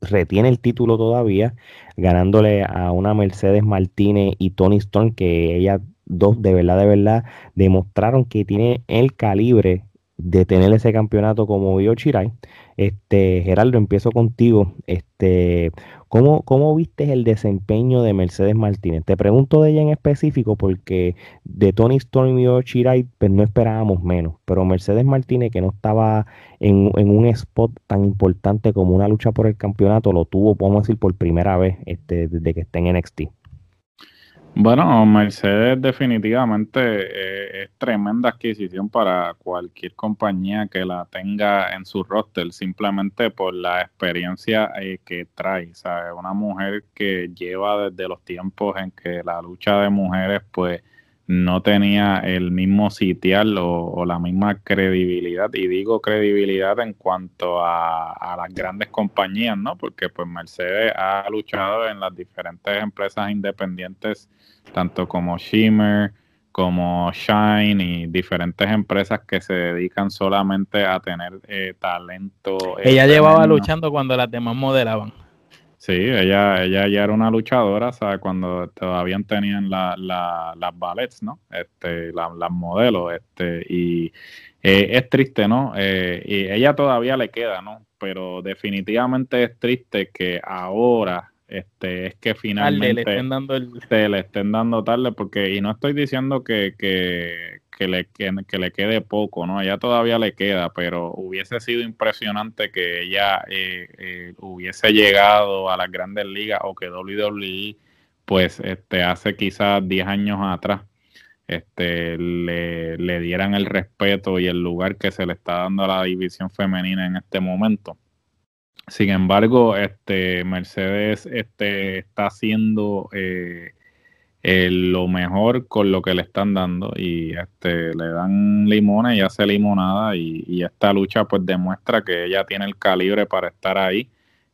retiene el título todavía, ganándole a una Mercedes Martínez y Tony Storm, que ella dos de verdad, de verdad, demostraron que tiene el calibre de tener ese campeonato como Io Chirai. Este, Geraldo, empiezo contigo. Este, ¿cómo, ¿Cómo viste el desempeño de Mercedes Martínez? Te pregunto de ella en específico porque de Tony Storm y Io Chirai pues no esperábamos menos, pero Mercedes Martínez que no estaba en, en, un spot tan importante como una lucha por el campeonato, lo tuvo, podemos decir, por primera vez este, desde que está en NXT. Bueno, Mercedes definitivamente eh, es tremenda adquisición para cualquier compañía que la tenga en su roster, simplemente por la experiencia eh, que trae. ¿sabes? Una mujer que lleva desde los tiempos en que la lucha de mujeres, pues no tenía el mismo sitial o, la misma credibilidad. Y digo credibilidad en cuanto a, las grandes compañías, ¿no? Porque pues Mercedes ha luchado en las diferentes empresas independientes, tanto como Shimmer, como Shine y diferentes empresas que se dedican solamente a tener eh, talento. Ella llevaba luchando cuando las demás modelaban. Sí, ella, ella ya era una luchadora, ¿sabes? Cuando todavía tenían la, las ballets, ¿no? Este, las modelos, este, y eh, es triste, ¿no? Eh, y ella todavía le queda, ¿no? Pero definitivamente es triste que ahora este, es que finalmente le estén dando el... le estén dando tarde, porque, y no estoy diciendo que, que, que, le, que, le quede poco, ¿no? Ella todavía le queda, pero hubiese sido impresionante que ella eh, eh, hubiese llegado a las grandes ligas o que WWE, pues, este, hace quizás 10 años atrás, este, le, le dieran el respeto y el lugar que se le está dando a la división femenina en este momento sin embargo, este Mercedes este, está haciendo eh, lo mejor con lo que le están dando y este le dan limones y hace limonada y, esta lucha pues demuestra que ella tiene el calibre para estar ahí.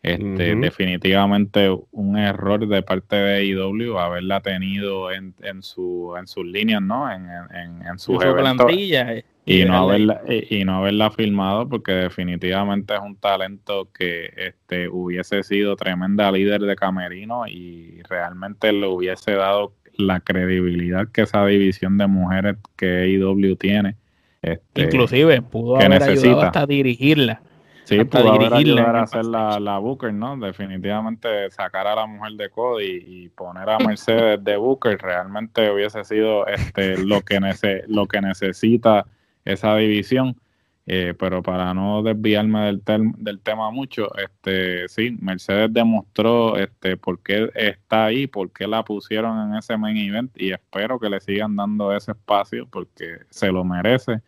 Este, Definitivamente un error de parte de IW haberla tenido en, en, su, en sus líneas, ¿no? En, en, en sus su plantilla. Eh y no haberla y, no haberla filmado porque definitivamente es un talento que este hubiese sido tremenda líder de camerino y realmente le hubiese dado la credibilidad que esa división de mujeres que IW tiene este, inclusive pudo haber ayudado hasta dirigirla Sí, pudo haber ayudar a hacer la, la, Booker, ¿no? Definitivamente sacar a la mujer de Cody y, poner a Mercedes de Booker realmente hubiese sido este lo que nece, lo que necesita esa división. Eh, pero para no desviarme del, del tema mucho, este sí, Mercedes demostró este por qué está ahí, por qué la pusieron en ese main event y espero que le sigan dando ese espacio porque se lo merece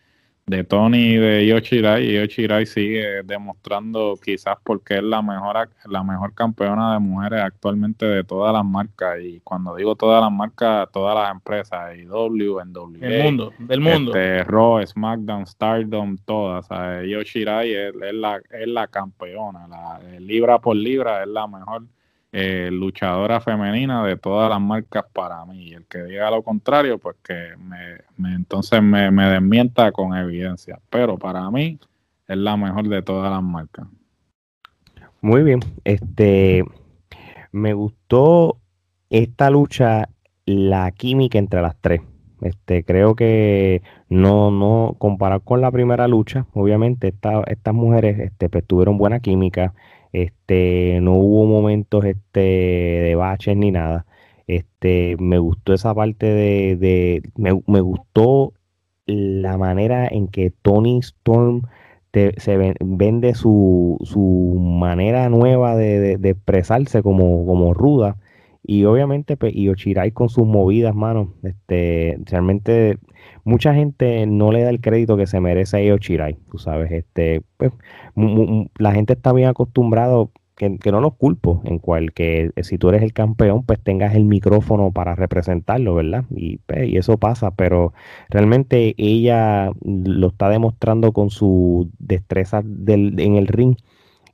de Tony y de Yoshirai y Yoshirai sigue demostrando quizás porque es la mejor la mejor campeona de mujeres actualmente de todas las marcas y cuando digo todas las marcas todas las empresas IW, NWA, el mundo del mundo. este, Raw, SmackDown, Stardom todas Yoshirai es, es, la es la campeona la libra por libra es la mejor eh, luchadora femenina de todas las marcas para mí. Y el que diga lo contrario, pues que me, entonces me, desmienta con evidencia. Pero para mí es la mejor de todas las marcas. Muy bien. Este me gustó esta lucha, la química entre las tres. Este, creo que no, no, comparar con la primera lucha, obviamente estas mujeres este, pues, tuvieron buena química, este, no hubo momentos este, de baches ni nada. Este, me gustó esa parte de, me, gustó la manera en que Tony Storm se vende su, su, manera nueva de, expresarse como, como ruda. Y obviamente, pues, y Ochirai con sus movidas, mano. Este, realmente mucha gente no le da el crédito que se merece a Io tú sabes, este, pues, la gente está bien acostumbrado, que, no los culpo, en cual que si tú eres el campeón, pues tengas el micrófono para representarlo, ¿verdad? Y, pues, y eso pasa, pero realmente ella lo está demostrando con su destreza del, en el ring,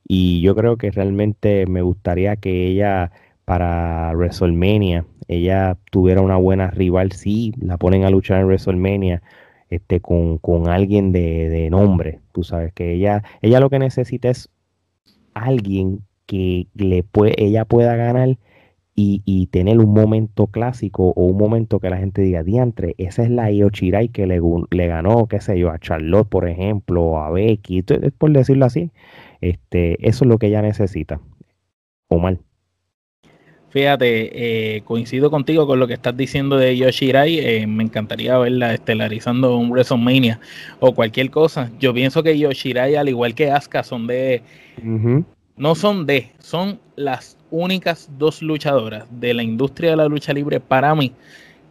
y yo creo que realmente me gustaría que ella para WrestleMania ella tuviera una buena rival, sí, la ponen a luchar en WrestleMania este, con, alguien de, nombre, tú sabes que ella, ella lo que necesita es alguien que le puede, ella pueda ganar y, tener un momento clásico o un momento que la gente diga, diantre, esa es la Io que le, le, ganó, qué sé yo, a Charlotte, por ejemplo, o a Becky, por decirlo así. Este, eso es lo que ella necesita. O mal. Fíjate, eh, coincido contigo con lo que estás diciendo de Yoshirai. Eh, me encantaría verla estelarizando un WrestleMania o cualquier cosa. Yo pienso que Yoshirai, al igual que Asuka, son de. No son de, son las únicas dos luchadoras de la industria de la lucha libre para mí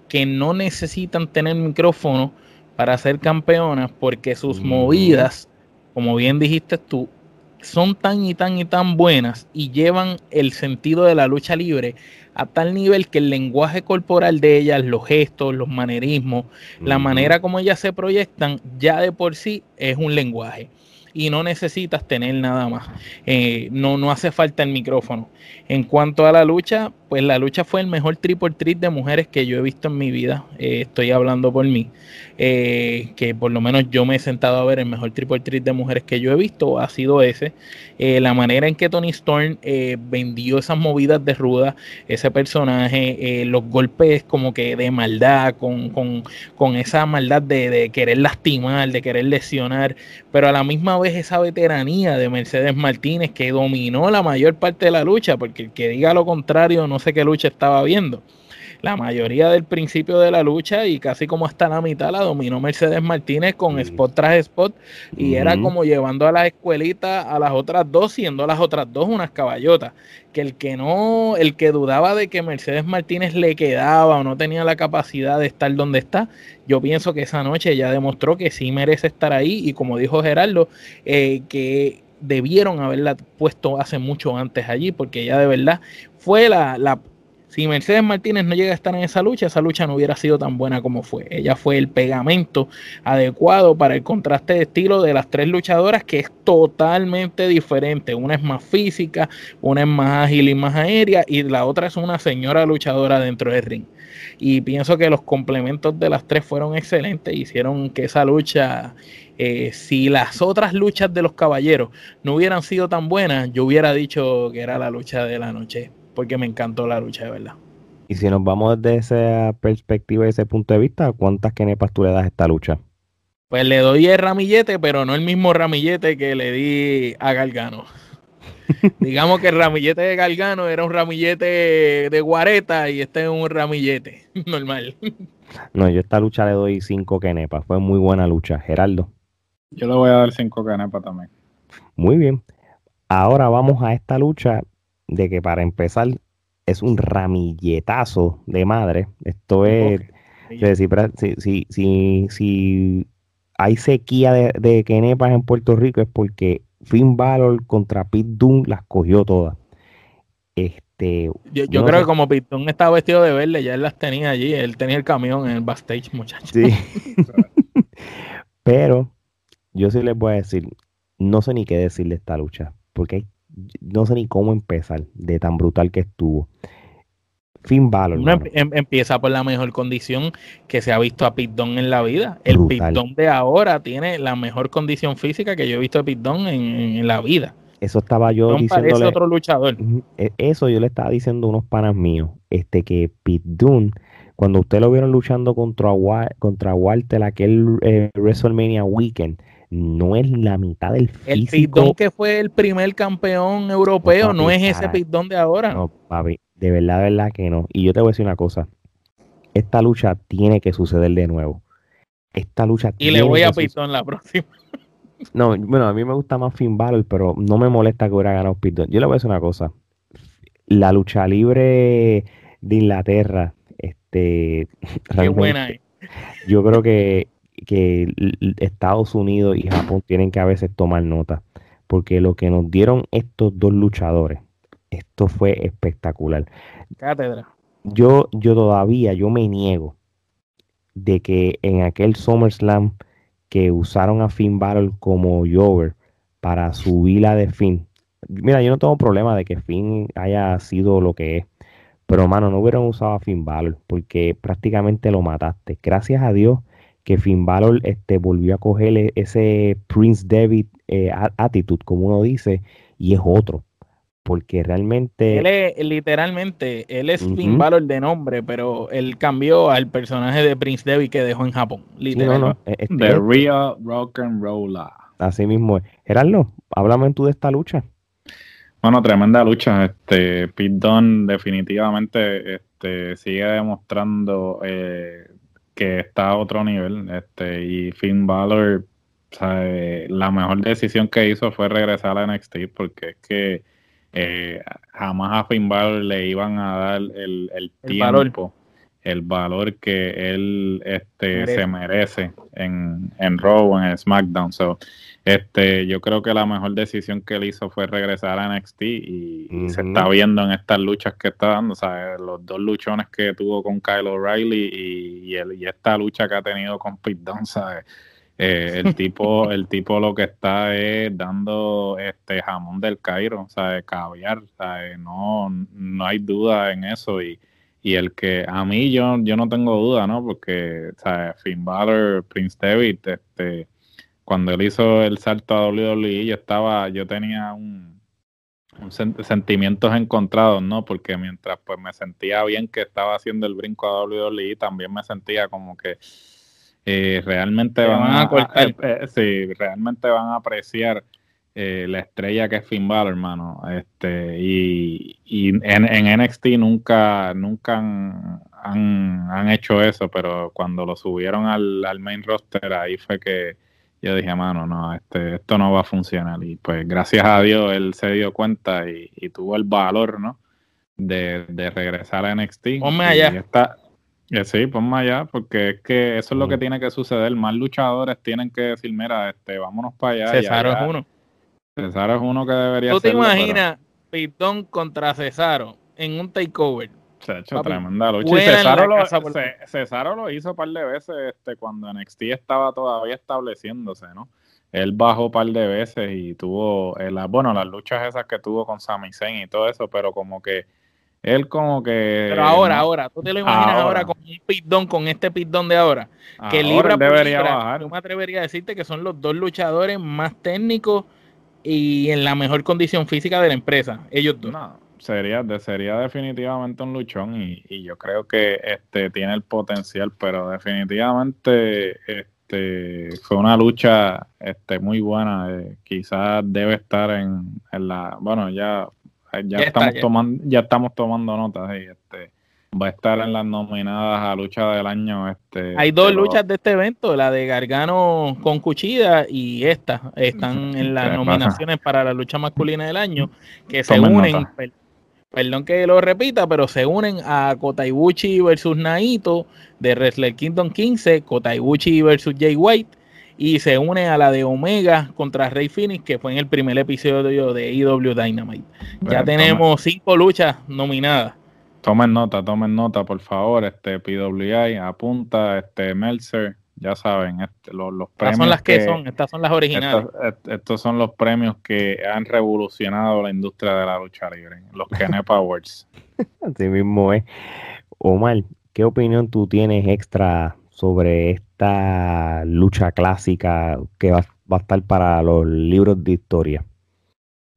que no necesitan tener micrófono para ser campeonas porque sus movidas, como bien dijiste tú, son tan y tan y tan buenas y llevan el sentido de la lucha libre a tal nivel que el lenguaje corporal de ellas, los gestos, los manerismos, la manera como ellas se proyectan, ya de por sí es un lenguaje y no necesitas tener nada más. Eh, no, no hace falta el micrófono. En cuanto a la lucha, pues la lucha fue el mejor triple treat de mujeres que yo he visto en mi vida. Eh, estoy hablando por mí. Eh, que por lo menos yo me he sentado a ver el mejor triple treat de mujeres que yo he visto ha sido ese. la manera en que Tony Storm vendió esas movidas de ruda, ese personaje, los golpes como que de maldad, con, con, esa maldad de, de, querer lastimar, de querer lesionar, pero a la misma vez esa veteranía de Mercedes Martínez que dominó la mayor parte de la lucha, porque el que diga lo contrario no sé qué lucha estaba viendo. La mayoría del principio de la lucha y casi como hasta la mitad la dominó Mercedes Martínez con spot tras spot y era como llevando a la escuelita a las otras dos, siendo las otras dos unas caballotas. Que el que no, el que dudaba de que Mercedes Martínez le quedaba o no tenía la capacidad de estar donde está, yo pienso que esa noche ya demostró que sí merece estar ahí y como dijo Gerardo, eh, que debieron haberla puesto hace mucho antes allí, porque ella de verdad fue la, la, si Mercedes Martínez no llega a estar en esa lucha, esa lucha no hubiera sido tan buena como fue. Ella fue el pegamento adecuado para el contraste de estilo de las tres luchadoras, que es totalmente diferente. Una es más física, una es más ágil y más aérea, y la otra es una señora luchadora dentro del ring. Y pienso que los complementos de las tres fueron excelentes, hicieron que esa lucha eh, si las otras luchas de los caballeros no hubieran sido tan buenas, yo hubiera dicho que era la lucha de la noche porque me encantó la lucha, de verdad. Y si nos vamos desde esa perspectiva, y ese punto de vista, ¿cuántas kenepas tú le das a esta lucha? Pues le doy el ramillete, pero no el mismo ramillete que le di a Galgano. *laughs* Digamos que el ramillete de Galgano era un ramillete de guareta y este es un ramillete *laughs* normal. no, yo a esta lucha le doy cinco kenepas. Fue muy buena lucha. Geraldo. Yo le voy a dar cinco kenepas también. Muy bien. Ahora vamos a esta lucha de que para empezar es un ramilletazo de madre. Esto es, si, si, si, hay sequía de, de quenepas en Puerto Rico es porque Finn Balor contra Pete Dunne las cogió todas. Este, yo, creo que como Pete Dunne estaba vestido de verde, ya él las tenía allí. Él tenía el camión en el backstage, muchachos. Sí. *laughs* *laughs* Pero yo sí les voy a decir, no sé ni qué decirle esta lucha, porque hay no sé ni cómo empezar de tan brutal que estuvo. Finn Balor. Em, empieza por la mejor condición que se ha visto a Pitón en la vida. El Pitón de ahora tiene la mejor condición física que yo he visto a Pitón en, la vida. Eso estaba yo diciendo. otro luchador. E, eso yo le estaba diciendo a unos panas míos. Este que Pit cuando usted lo vieron luchando contra, contra Walter aquel eh, WrestleMania Weekend, no es la mitad del físico. El Pitón que fue el primer campeón europeo, no, es ese Pitón de ahora. No, papi, de verdad, de verdad que no. Y yo te voy a decir una cosa. Esta lucha tiene que suceder de nuevo. Esta lucha Y le voy a Pitón la próxima. *laughs* No, bueno, a mí me gusta más Finn Balor, pero no me molesta que hubiera ganado Pitón. Yo le voy a decir una cosa. La lucha libre de Inglaterra, este... *laughs* Qué buena Yo creo que que Estados Unidos y Japón tienen que a veces tomar nota, porque lo que nos dieron estos dos luchadores, esto fue espectacular. Cátedra. Yo, yo todavía, yo me niego de que en aquel SummerSlam que usaron a Finn Balor como Jover para subir la de Finn. Mira, yo no tengo problema de que Finn haya sido lo que es, pero mano, no hubieran usado a Finn Balor porque prácticamente lo mataste. Gracias a Dios que Finn Balor este, volvió a coger e, ese Prince David eh, attitude, como uno dice, y es otro. porque realmente... Él es, literalmente, él es Finn Balor de nombre, pero él cambió al personaje de Prince Devi que dejó en Japón. Literalmente. no, este The Real Rock and Roller. Así mismo es. Gerardo, háblame tú de esta lucha. Bueno, tremenda lucha. Este, Pete Dunne definitivamente este, sigue demostrando eh, que está a otro nivel. Este, y Finn Balor, la mejor decisión que hizo fue regresar a NXT porque es que eh, jamás a Finn Balor le iban a dar el, el, tiempo, el valor que él este, se merece en, en Raw, en SmackDown. So, este, yo creo que la mejor decisión que él hizo fue regresar a NXT y, se está viendo en estas luchas que está dando, o los dos luchones que tuvo con Kyle O'Reilly y, y, esta lucha que ha tenido con Pete Dunne, eh, el tipo, *laughs* el tipo lo que está es dando este jamón del Cairo, ¿sabes? caviar, no, no hay duda en eso y, y el que a mí yo, yo no tengo duda, ¿no? Porque, ¿sabes? Finn Balor, Prince David, este cuando él hizo el salto a WWE, yo estaba, yo tenía un, sentimientos encontrados, ¿no? Porque mientras pues me sentía bien que estaba haciendo el brinco a WWE, también me sentía como que eh, realmente van, a, eh, eh, sí, realmente van a apreciar la estrella que es Finn Balor, hermano. Este, y, en, en, NXT nunca, nunca han, han, hecho eso, pero cuando lo subieron al, al main roster, ahí fue que yo dije, mano, no, este, esto no va a funcionar. Y pues gracias a Dios él se dio cuenta y, tuvo el valor, ¿no? De, regresar a NXT. Ponme allá. Está, eh, sí, ponme allá, porque es que eso es lo que tiene que suceder. Más luchadores tienen que decir, mira, este, vámonos para allá. Cesaro es uno. Cesaro es uno que debería ser. ¿Tú te imaginas Pitón contra Cesaro en un takeover? Se ha hecho tremenda lucha. Y Cesaro lo, hizo un par de veces este, cuando NXT estaba todavía estableciéndose, ¿no? Él bajó un par de veces y tuvo, eh, bueno, las luchas esas que tuvo con Sami Zayn y todo eso, pero como que él como que... Pero ahora, ahora, tú te lo imaginas ahora, con un pitón, con este pitón de ahora, que libra debería bajar. Yo me atrevería a decirte que son los dos luchadores más técnicos y en la mejor condición física de la empresa, ellos dos. No sería, sería definitivamente un luchón y, yo creo que este tiene el potencial, pero definitivamente este fue una lucha este muy buena. Eh, quizás debe estar en, la, bueno ya ya, estamos tomando ya estamos tomando notas y este va a estar en las nominadas a lucha del año. Este, Hay dos luchas de este evento, la de Gargano con Cuchilla y esta están en las nominaciones para la lucha masculina del año que se unen perdón que lo repita, pero se unen a Kotaibuchi versus Naito de Wrestler Kingdom 15, Kotaibuchi versus Jay White, y se une a la de Omega contra Rey Phoenix, que fue en el primer episodio de EW Dynamite. ya tenemos cinco luchas nominadas. Tomen nota, tomen nota, por favor, este PWI, apunta, este Meltzer, ya saben, este, los, premios. Estas son las que, son, estas son las originales. Estos, son los premios que han revolucionado la industria de la lucha libre, los Kenneth *laughs* Awards. Así mismo es. Omar, ¿qué opinión tú tienes extra sobre esta lucha clásica que va, a estar para los libros de historia?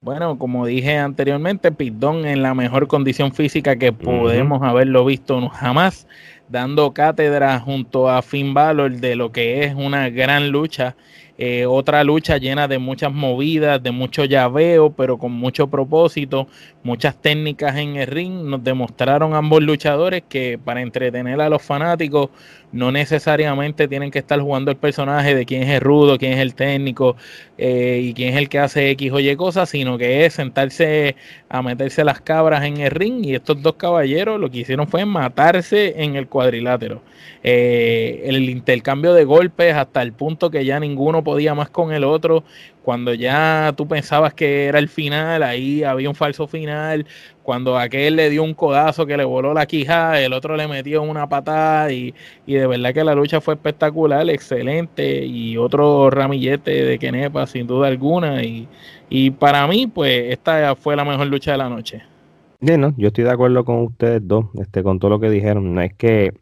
Bueno, como dije anteriormente, Pitón en la mejor condición física que podemos haberlo visto jamás dando cátedra junto a Finn Balor de lo que es una gran lucha eh, otra lucha llena de muchas movidas, de mucho llaveo, pero con mucho propósito, muchas técnicas en el ring. Nos demostraron ambos luchadores que para entretener a los fanáticos no necesariamente tienen que estar jugando el personaje de quién es el rudo, quién es el técnico eh, y quién es el que hace X o Y cosas, sino que es sentarse a meterse las cabras en el ring. Y estos dos caballeros lo que hicieron fue matarse en el cuadrilátero. Eh, el intercambio de golpes hasta el punto que ya ninguno podía más con el otro. Cuando ya tú pensabas que era el final, ahí había un falso final. Cuando aquel le dio un codazo que le voló la quijada, el otro le metió una patada y, de verdad que la lucha fue espectacular, excelente y otro ramillete de Kenepa sin duda alguna. Y, y para mí, pues esta fue la mejor lucha de la noche. Yo estoy de acuerdo con ustedes dos, este, con todo lo que dijeron. No es que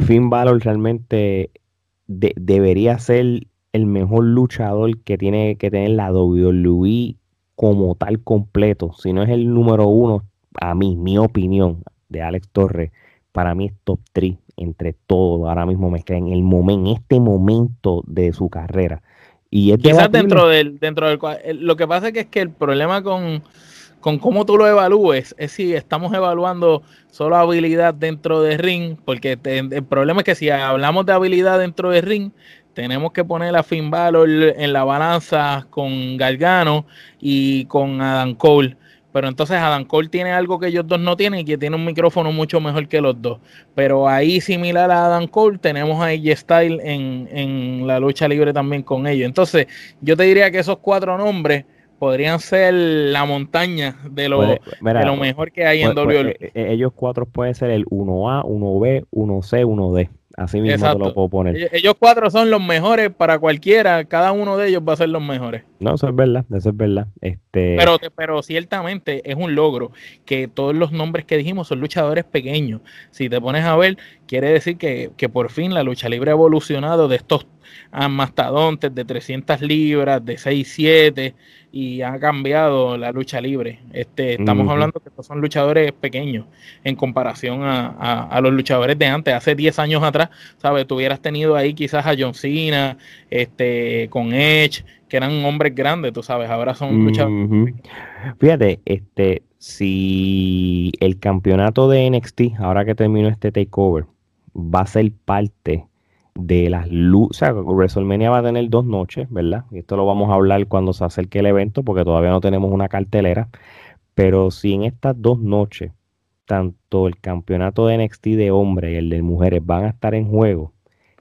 Finn Balor realmente debería ser el mejor luchador que tiene que tener la WWE como tal completo, si no es el número uno, a mí, mi opinión de Alex Torres, para mí es top 3 entre todos. Ahora mismo me en el momento, en este momento de su carrera. Y es Quizás dentro del, dentro del lo que pasa es que es que el problema con, con cómo tú lo evalúes es si estamos evaluando solo habilidad dentro de ring, porque el problema es que si hablamos de habilidad dentro de ring, tenemos que poner a Finn Balor en la balanza con Gargano y con Adam Cole. Pero entonces Adam Cole tiene algo que ellos dos no tienen y que tiene un micrófono mucho mejor que los dos. Pero ahí similar a Adam Cole tenemos a AJ Style en, en la lucha libre también con ellos. Entonces yo te diría que esos cuatro nombres podrían ser la montaña de lo, de lo mejor que hay en WWE. Eh, eh, ellos cuatro pueden ser el 1A, 1B, 1C, 1D. Así mismo te lo puedo poner. Ellos cuatro son los mejores para cualquiera, cada uno de ellos va a ser los mejores. No, eso es verdad, eso es verdad. Este... Pero, pero ciertamente es un logro que todos los nombres que dijimos son luchadores pequeños. Si te pones a ver, quiere decir que, que por fin la lucha libre ha evolucionado de estos mastodontes de 300 libras, de 6, 7 y ha cambiado la lucha libre. Este, estamos hablando que estos son luchadores pequeños en comparación a, los luchadores de antes. Hace 10 años atrás, ¿sabes? Tú hubieras tenido ahí quizás a John Cena, este, con Edge, que eran hombres grandes, tú sabes. Ahora son luchadores. Fíjate, este, si el campeonato de NXT, ahora que terminó este takeover, va a ser parte de las luces. O sea, WrestleMania va a tener dos noches, ¿verdad? Y esto lo vamos a hablar cuando se acerque el evento, porque todavía no tenemos una cartelera. Pero si en estas dos noches, tanto el campeonato de NXT de hombres y el de mujeres van a estar en juego,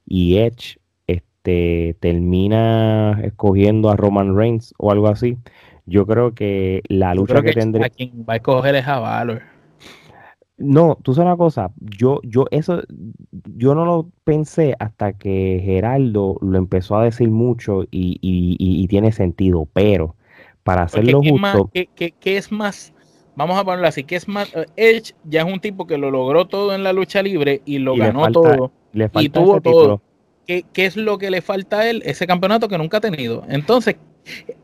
y Edge este, termina escogiendo a Roman Reigns o algo así, yo creo que la lucha que, tendré. quien va a escoger es a Valor. No, tú sabes una cosa, yo, yo, eso, yo no lo pensé hasta que Geraldo lo empezó a decir mucho y, y, tiene sentido, pero para hacerlo justo. ¿qué, es más? Vamos a ponerlo así, ¿qué es más? Edge ya es un tipo que lo logró todo en la lucha libre y lo ganó todo. y tuvo todo. ¿Qué, ¿Qué es lo que le falta a él? Ese campeonato que nunca ha tenido. Entonces,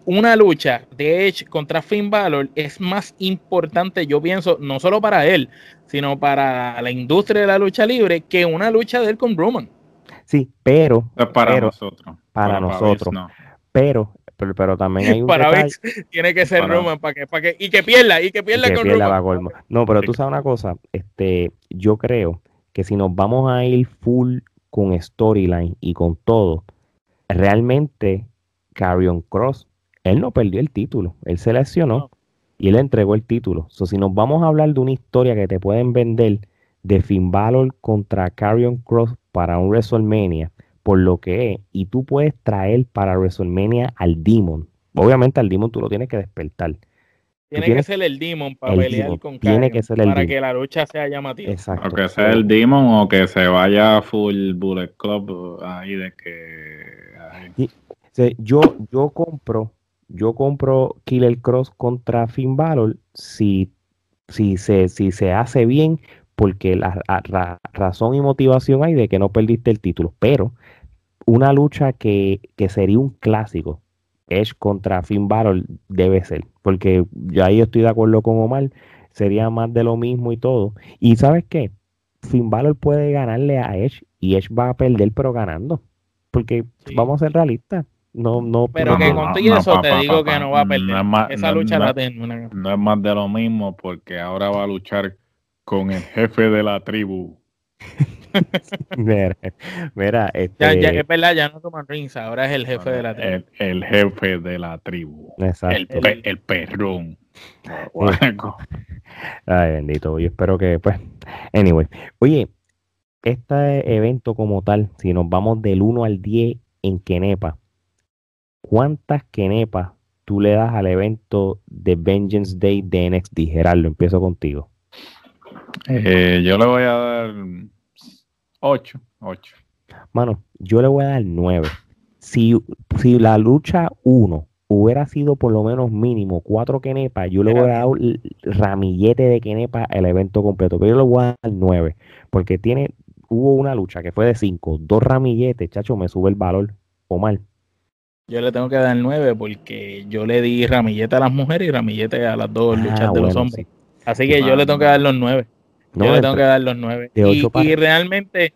una lucha de Edge contra Finn Balor es más importante, yo pienso, no solo para él, sino para la industria de la lucha libre, que una lucha de él con Roman. Sí, pero. para nosotros. Para, nosotros. Pero, pero, también hay un. para tiene que ser Roman para que, para que, y que pierda, y que pierda con Roman. No, pero tú sabes una cosa, este, yo creo que si nos vamos a ir full con storyline y con todo, realmente Carrion Cross, él no perdió el título, él se lesionó y él entregó el título. So, si nos vamos a hablar de una historia que te pueden vender de Finn Balor contra Carrion Cross para un WrestleMania, por lo que es, y tú puedes traer para WrestleMania al Demon. Obviamente al Demon tú lo tienes que despertar. Tiene que ser el Demon para pelear con Tiene que ser el Para que la lucha sea llamativa. Exacto. O que sea el Demon o que se vaya full Bullet Club ahí de que yo, yo compro, yo compro Killer Cross contra Finn Balor si, si, se, si se hace bien, porque la razón y motivación hay de que no perdiste el título. Pero una lucha que, que sería un clásico, Edge contra Finn Balor, debe ser. Porque yo ahí estoy de acuerdo con Omar, sería más de lo mismo y todo. Y ¿sabes qué? Finn Balor puede ganarle a Edge y Edge va a perder pero ganando. Porque vamos a ser realistas. No, no, pero que con todo eso te digo que no va a perder. Esa lucha la tengo. No es más de lo mismo porque ahora va a luchar con el jefe de la tribu. *laughs* mira, mira este... ya, ya, es verdad, ya no toman rings, ahora es el jefe de la tribu. El, jefe de la tribu. Exacto. El, el perrón. *laughs* Ay, bendito. Yo espero que, pues, anyway. Oye, este evento como tal, si nos vamos del 1 al 10 en Kenepa, ¿cuántas kenepas tú le das al evento de Vengeance Day de NXT? Gerardo, empiezo contigo. Eh, yo le voy a dar 8. 8. Mano, yo le voy a dar 9. Si, si la lucha 1 hubiera sido por lo menos mínimo 4 kenepas, yo le voy a dar un ramillete de kenepas al evento completo. Pero yo le voy a dar 9. Porque tiene, hubo una lucha que fue de 5, dos ramilletes, chacho, me sube el valor. O mal. Yo le tengo que dar 9 porque yo le di ramillete a las mujeres y ramillete a las dos Ah, luchas de los hombres. sí. Así que yo le tengo que dar los 9. No, yo le de- tengo que dar los 9. de Y, realmente,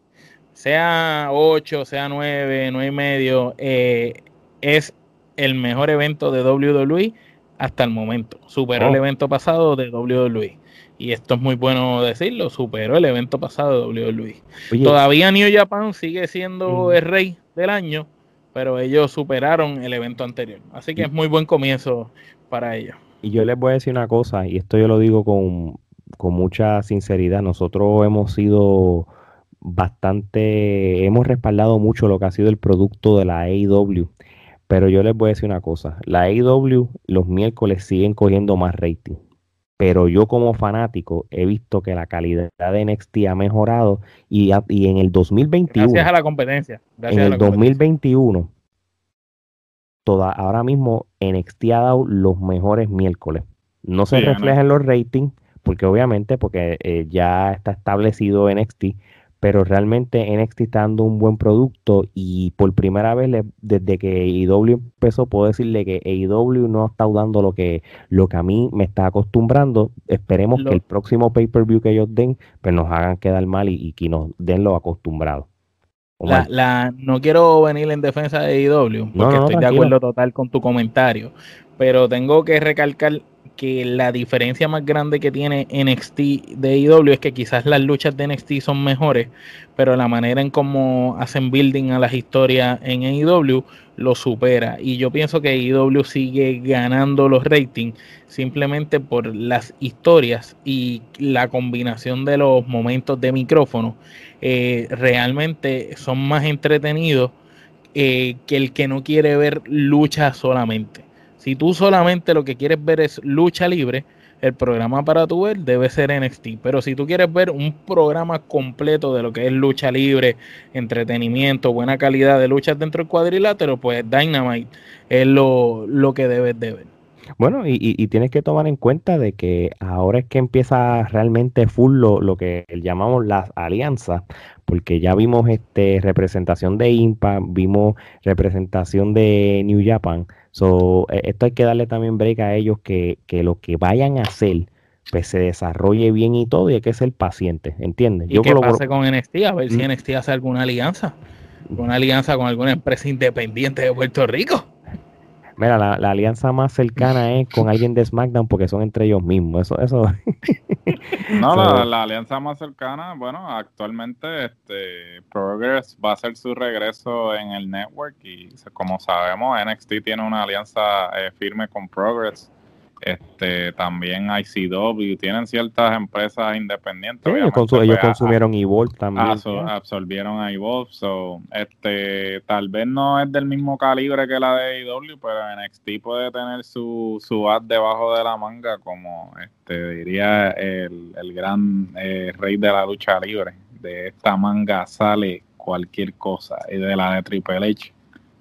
sea 8, sea 9, 9 y medio, eh, es el mejor evento de WWE hasta el momento. Superó Oh. el evento pasado de WWE. Y esto es muy bueno decirlo, superó el evento pasado de WWE. Oye, Todavía New Japan sigue siendo Mm. el rey del año, pero ellos superaron el evento anterior. Así que es muy buen comienzo para ellos. Y yo les voy a decir una cosa, y esto yo lo digo con, con mucha sinceridad. Nosotros hemos sido bastante, hemos respaldado mucho lo que ha sido el producto de la AEW. Pero yo les voy a decir una cosa, la AEW los miércoles siguen cogiendo más rating. Pero yo como fanático he visto que la calidad de NXT ha mejorado y, a- y en el 2021 Gracias a la competencia. Gracias en a el la competencia. 2021, toda, ahora mismo NXT ha dado los mejores miércoles. No se Sí, no. refleja en los ratings, porque obviamente, porque eh, ya está establecido NXT, pero realmente NXT está dando un buen producto y por primera vez le- desde que AEW empezó, puedo decirle que AEW no ha estado dando lo que, lo que a mí me está acostumbrando. Esperemos Lo- que el próximo pay-per-view que ellos den, pues nos hagan quedar mal y, y que nos den lo acostumbrado. La, la- no quiero venir en defensa de AEW, porque No, no, estoy de acuerdo total con tu comentario, pero tengo que recalcar que la diferencia más grande que tiene NXT de AEW es que quizás las luchas de NXT son mejores, pero la manera en cómo hacen building a las historias en AEW lo supera. Y yo pienso que AEW sigue ganando los ratings simplemente por las historias y la combinación de los momentos de micrófono eh, realmente son más entretenidos eh, que el que no quiere ver lucha solamente. Si tú solamente lo que quieres ver es lucha libre, el programa para tu ver debe ser NXT. Pero si tú quieres ver un programa completo de lo que es lucha libre, entretenimiento, buena calidad de luchas dentro del cuadrilátero, pues Dynamite es lo, lo que debes de ver. Bueno, y, y- y tienes que tomar en cuenta de que ahora es que empieza realmente full lo, lo que llamamos las alianzas, porque ya vimos este representación de Impact, vimos representación de New Japan. So, eh, esto hay que darle también break a ellos que, que lo que vayan a hacer pues se desarrolle bien y todo, y hay que ser paciente, ¿entiendes? ¿Y qué por lo- pasa con NXT? A ver si Mm. NXT hace alguna alianza. Una alianza con alguna empresa independiente de Puerto Rico. Mira, la, la alianza más cercana es con alguien de SmackDown porque son entre ellos mismos. Eso, eso. *laughs* No, la, la alianza más cercana, bueno, actualmente este Progress va a hacer su regreso en el network y como sabemos NXT tiene una alianza eh, firme con Progress. Este también ICW tienen ciertas empresas independientes. Sí, ellos, obviamente, consu- ellos pues, consumieron Evolve también. Absor- absorbieron a Evolve, so, este, tal vez no es del mismo calibre que la de AEW, pero NXT puede tener su, su ad debajo de la manga, como este diría el, el gran eh, rey de la lucha libre. De esta manga sale cualquier cosa, y de la de Triple H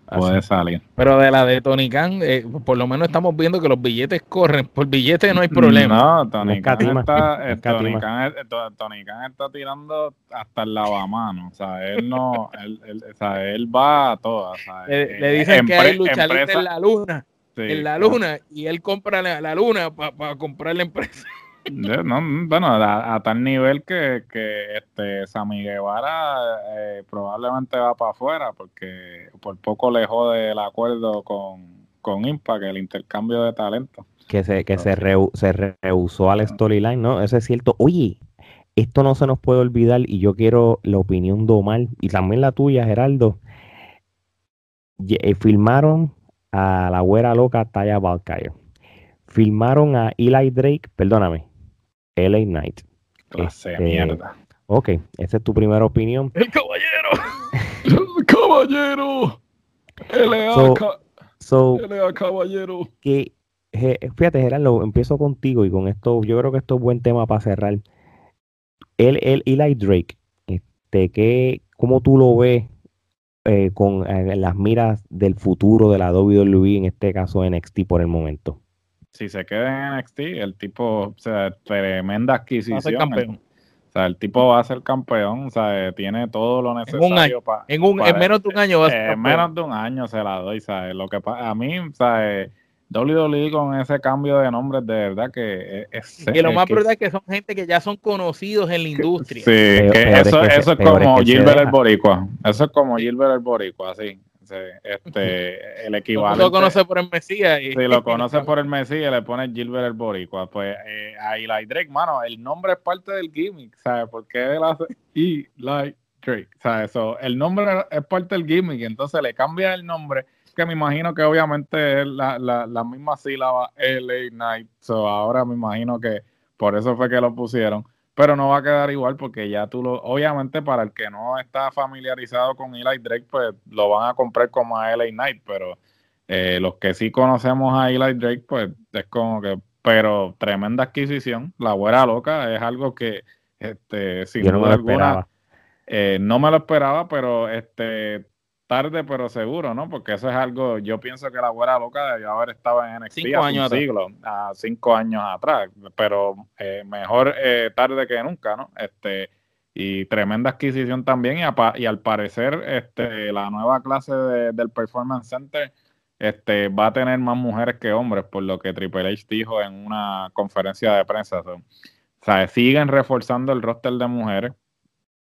puede salir. Pero de la de Tony Khan, eh, por lo menos estamos viendo que los billetes corren. Por billetes no hay problema. No, Tony Khan está, *laughs* eh. Tony Khan, To- Tony Khan está tirando hasta el lavamano. O sea, él no, él, él- o sea, él va a todas. o sea, Le, eh, le dicen que hay lucha en la luna, sí, en la claro. luna, y él compra la, la luna para comprar la empresa. Yo, no, bueno, a, a tal nivel que, que este Sammy Guevara eh, probablemente va para afuera porque por poco le jode el acuerdo con, con Impact, el intercambio de talento. Que se, que se, rehu- se rehusó al storyline, ¿no? Eso es cierto. Oye, esto no se nos puede olvidar y yo quiero la opinión de Omar y también la tuya, Geraldo. Eh, filmaron a la güera loca Taya Valkyrie. Filmaron a Eli Drake, perdóname, LA Knight. Clase de Este, mierda. Ok, esa es tu primera opinión. El caballero. El *laughs* caballero. L.A. So- ca- So, L.A. caballero. que je- fíjate, Gerardo, empiezo contigo y con esto, yo creo que esto es buen tema para cerrar. El, el Eli Drake, este, ¿qué, ¿cómo tú lo ves eh, con eh, las miras del futuro de la WWE, en este caso NXT por el momento? Si se queda en NXT, el tipo, o sea, tremenda Va a ser adquisición. campeón. O sea, el tipo va a ser campeón, o sea, tiene todo lo necesario para... En, un, en menos de un año va a ser En menos de un año se la doy, ¿sabes? Lo que a mí, ¿sabes? WWE con ese cambio de nombres de verdad que es... Y lo más verdad es que son gente que ya son conocidos en la industria. Sí, que eso, es, como Gilbert el Boricua. Eso es como Gilbert el Boricua, así este, el *laughs* equivalente. Lo conoce por el Mesías. Y... Si lo *laughs* conoce por el Mesías, le pone Gilbert el Boricua. Pues eh, a Eli Drake, mano, el nombre es parte del gimmick, ¿sabes? Porque él hace *laughs* Eli Drake, ¿sabes? Eso, el nombre es parte del gimmick, entonces le cambia el nombre, que me imagino que obviamente es la, la, la misma sílaba LA Knight. So, ahora me imagino que por eso fue que lo pusieron pero no va a quedar igual porque ya tú lo, obviamente para el que no está familiarizado con Eli Drake, pues lo van a comprar como a LA Knight, pero eh, los que sí conocemos a Eli Drake, pues es como que, pero tremenda adquisición, la güera loca es algo que, este, sin duda alguna, eh, no me lo esperaba, pero este tarde pero seguro, ¿no? Porque eso es algo, yo pienso que la güera loca debió haber estado en NXT cinco hace años un siglo, a cinco años atrás, pero eh, mejor eh, tarde que nunca, ¿no? Este, y tremenda adquisición también, y, y al parecer este, la nueva clase del Performance Center este, va a tener más mujeres que hombres, por lo que Triple H dijo en una conferencia de prensa. o sea, siguen reforzando el roster de mujeres,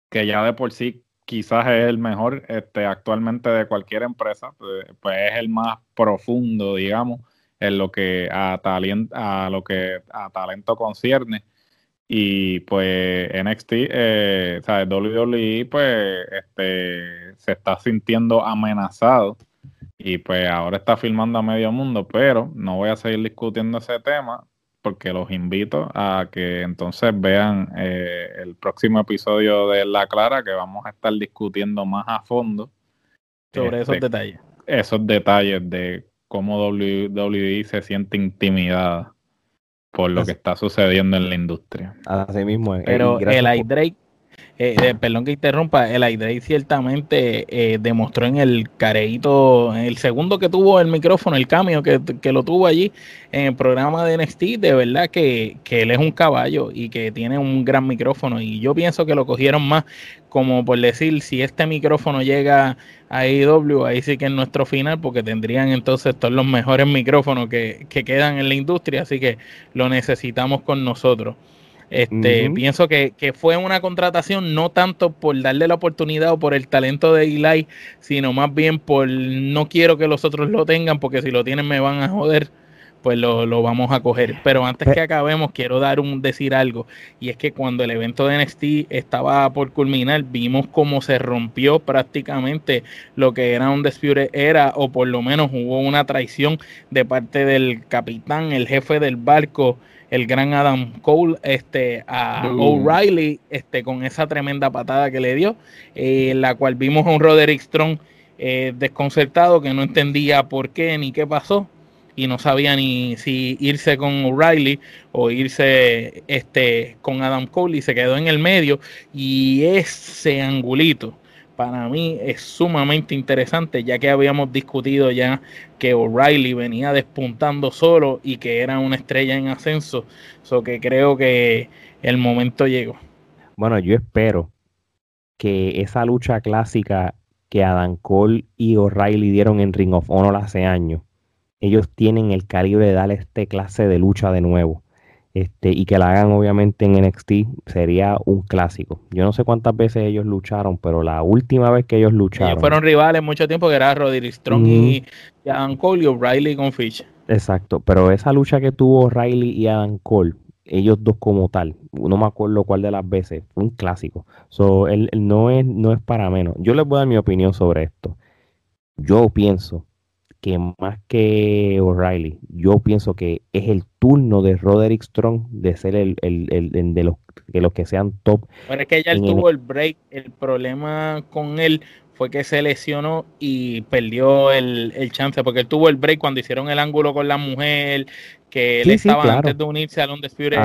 que ya de por sí quizás es el mejor este, actualmente de cualquier empresa, pues, pues, es el más profundo, digamos, en lo que a, lo que a talento concierne. Y pues NXT, eh, o sea, WWE, pues este, se está sintiendo amenazado y pues ahora está filmando a medio mundo, pero no voy a seguir discutiendo ese tema porque los invito a que entonces vean eh, el próximo episodio de La Clara, que vamos a estar discutiendo más a fondo sobre esos este, detalles. Esos detalles de cómo WWE se siente intimidada por lo que está sucediendo en la industria. Así mismo es. Pero el Drake eh, eh, perdón que interrumpa, el Aidrey ciertamente eh, demostró en el careíto, el segundo que tuvo el micrófono, el cambio que, lo tuvo allí en el programa de NXT, de verdad que, él es un caballo y que tiene un gran micrófono. Y yo pienso que lo cogieron más como por decir, si este micrófono llega a AEW, ahí sí que es nuestro final, porque tendrían entonces todos los mejores micrófonos que, que quedan en la industria, así que lo necesitamos con nosotros. Este, Pienso que, fue una contratación no tanto por darle la oportunidad o por el talento de Eli, sino más bien por no quiero que los otros lo tengan porque si lo tienen me van a joder, pues lo, vamos a coger. Pero antes que acabemos, quiero dar un decir algo. Y es que cuando el evento de NXT estaba por culminar, vimos cómo se rompió prácticamente lo que era un Dispute era, o por lo menos hubo una traición de parte del capitán, el jefe del barco el gran Adam Cole este, a O'Reilly este, con esa tremenda patada que le dio, eh, la cual vimos a un Roderick Strong eh, desconcertado que no entendía por qué ni qué pasó y no sabía ni si irse con O'Reilly o irse este, con Adam Cole y se quedó en el medio y ese angulito para mí es sumamente interesante, ya que habíamos discutido ya que O'Reilly venía despuntando solo y que era una estrella en ascenso, so que creo que el momento llegó. Bueno, yo espero que esa lucha clásica que Adam Cole y O'Reilly dieron en Ring of Honor hace años, ellos tienen el calibre de dar este clase de lucha de nuevo este, y que la hagan obviamente en NXT sería un clásico. Yo no sé cuántas veces ellos lucharon, pero la última vez que ellos lucharon. fueron rivales mucho tiempo, que era Roderick Strong y Adam Cole y O'Reilly con Fish. Exacto, pero esa lucha que tuvo O'Reilly y Adam Cole, ellos dos como tal, no me acuerdo cuál de las veces, fue un clásico. So, él, no, es, no es para menos. Yo les voy a dar mi opinión sobre esto. Yo pienso que más que O'Reilly, yo pienso que es el turno de Roderick Strong de ser el, de los, de los que sean top. Pero es que ya él tuvo el break, el problema con él fue que se lesionó y perdió el, chance, porque él tuvo el break cuando hicieron el ángulo con la mujer, que él estaba antes de unirse a Londres Fury.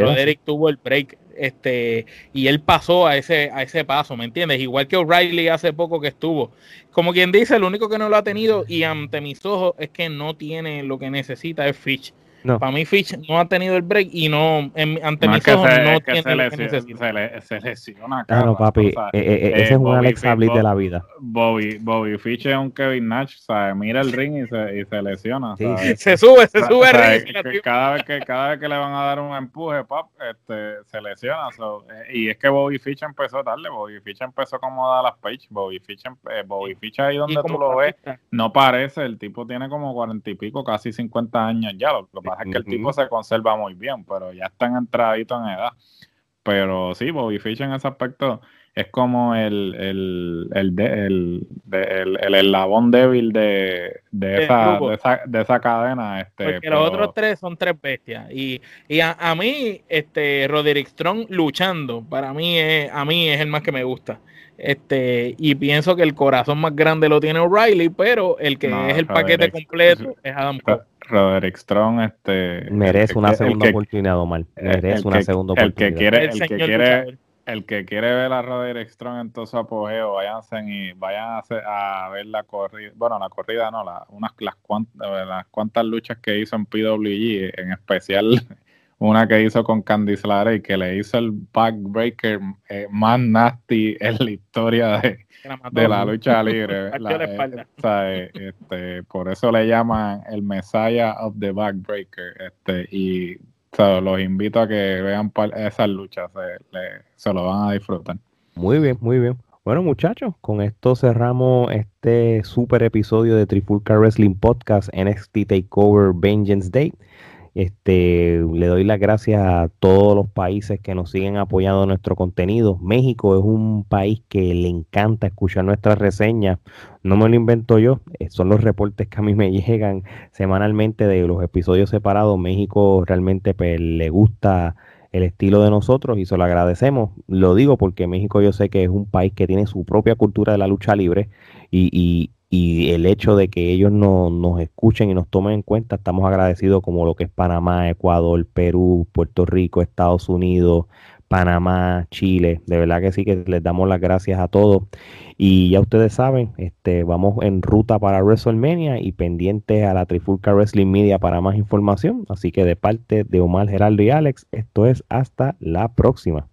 Roderick tuvo el break este y él pasó a ese a ese paso, ¿me entiendes? Igual que O'Reilly hace poco que estuvo. Como quien dice, el único que no lo ha tenido y ante mis ojos es que no tiene lo que necesita es Fitch Para mí Fitch no ha tenido el break y no, ante mis ojos no tiene se, le, se, lesiona. Ah, no, papi, eh, eh, eh, ese es un Alex Sablit de la vida. Bobby, Bobby Fitch es un Kevin Nash, ¿sabes? Mira el ring y se, y se lesiona. Se sube, se sube el ring. cada, vez que, cada vez que le van a dar un empuje, pap, este, se lesiona. y es que Bobby Fitch empezó tarde, Bobby Fitch empezó como a las Page, Bobby Fitch, Bobby Fitch ahí donde tú lo ves, no parece, el tipo tiene como cuarenta y pico, casi cincuenta años ya, lo, que pasa es que el tipo se conserva muy bien, pero ya están entraditos en edad. Pero sí, Bobby Fish en ese aspecto es como el, el, el, el, el, eslabón débil de, de, esa, de, esa, de esa cadena. Este, Porque los otros tres son tres bestias. Y, y a, a, mí, este, Roderick Strong luchando, para mí es, a mí es el más que me gusta. Este, y pienso que el corazón más grande lo tiene O'Reilly, pero el que es el paquete completo es Adam Cole. Roderick Strong este merece una segunda oportunidad Omar. merece una segunda oportunidad el que quiere el, que quiere el que quiere ver a Roderick Strong en todo su apogeo váyanse y vayan a, ver la corrida bueno la corrida no la, unas las cuantas, las cuantas luchas que hizo en PWG en especial una que hizo con Candice LeRae que le hizo el backbreaker eh, más nasty *laughs* en la historia de, de la lucha *laughs* libre. Eh, eh, este, por eso le llaman el Messiah of the Backbreaker. Este, y los invito a que vean esas luchas, se, lo van a disfrutar. Muy bien, muy bien. Bueno, muchachos, con esto cerramos este super episodio de Trifulca Wrestling Podcast NXT Takeover Vengeance Day. Este, le doy las gracias a todos los países que nos siguen apoyando nuestro contenido. México es un país que le encanta escuchar nuestras reseñas. No me lo invento yo, eh, son los reportes que a mí me *laughs* llegan semanalmente de los episodios separados. México realmente pues, le gusta el estilo de nosotros y se lo agradecemos. Lo digo porque México yo sé que es un país que tiene su propia cultura de la lucha libre y, y el hecho de que ellos no, nos escuchen y nos tomen en cuenta, estamos agradecidos como lo que es Panamá, Ecuador, Perú, Puerto Rico, Estados Unidos, Panamá, Chile. De verdad que sí que les damos las gracias a todos. Y ya ustedes saben, este, vamos en ruta para WrestleMania y pendientes a la Trifulca Wrestling Media para más información. Así que de parte de Omar, Geraldo y Alex, esto es hasta la próxima.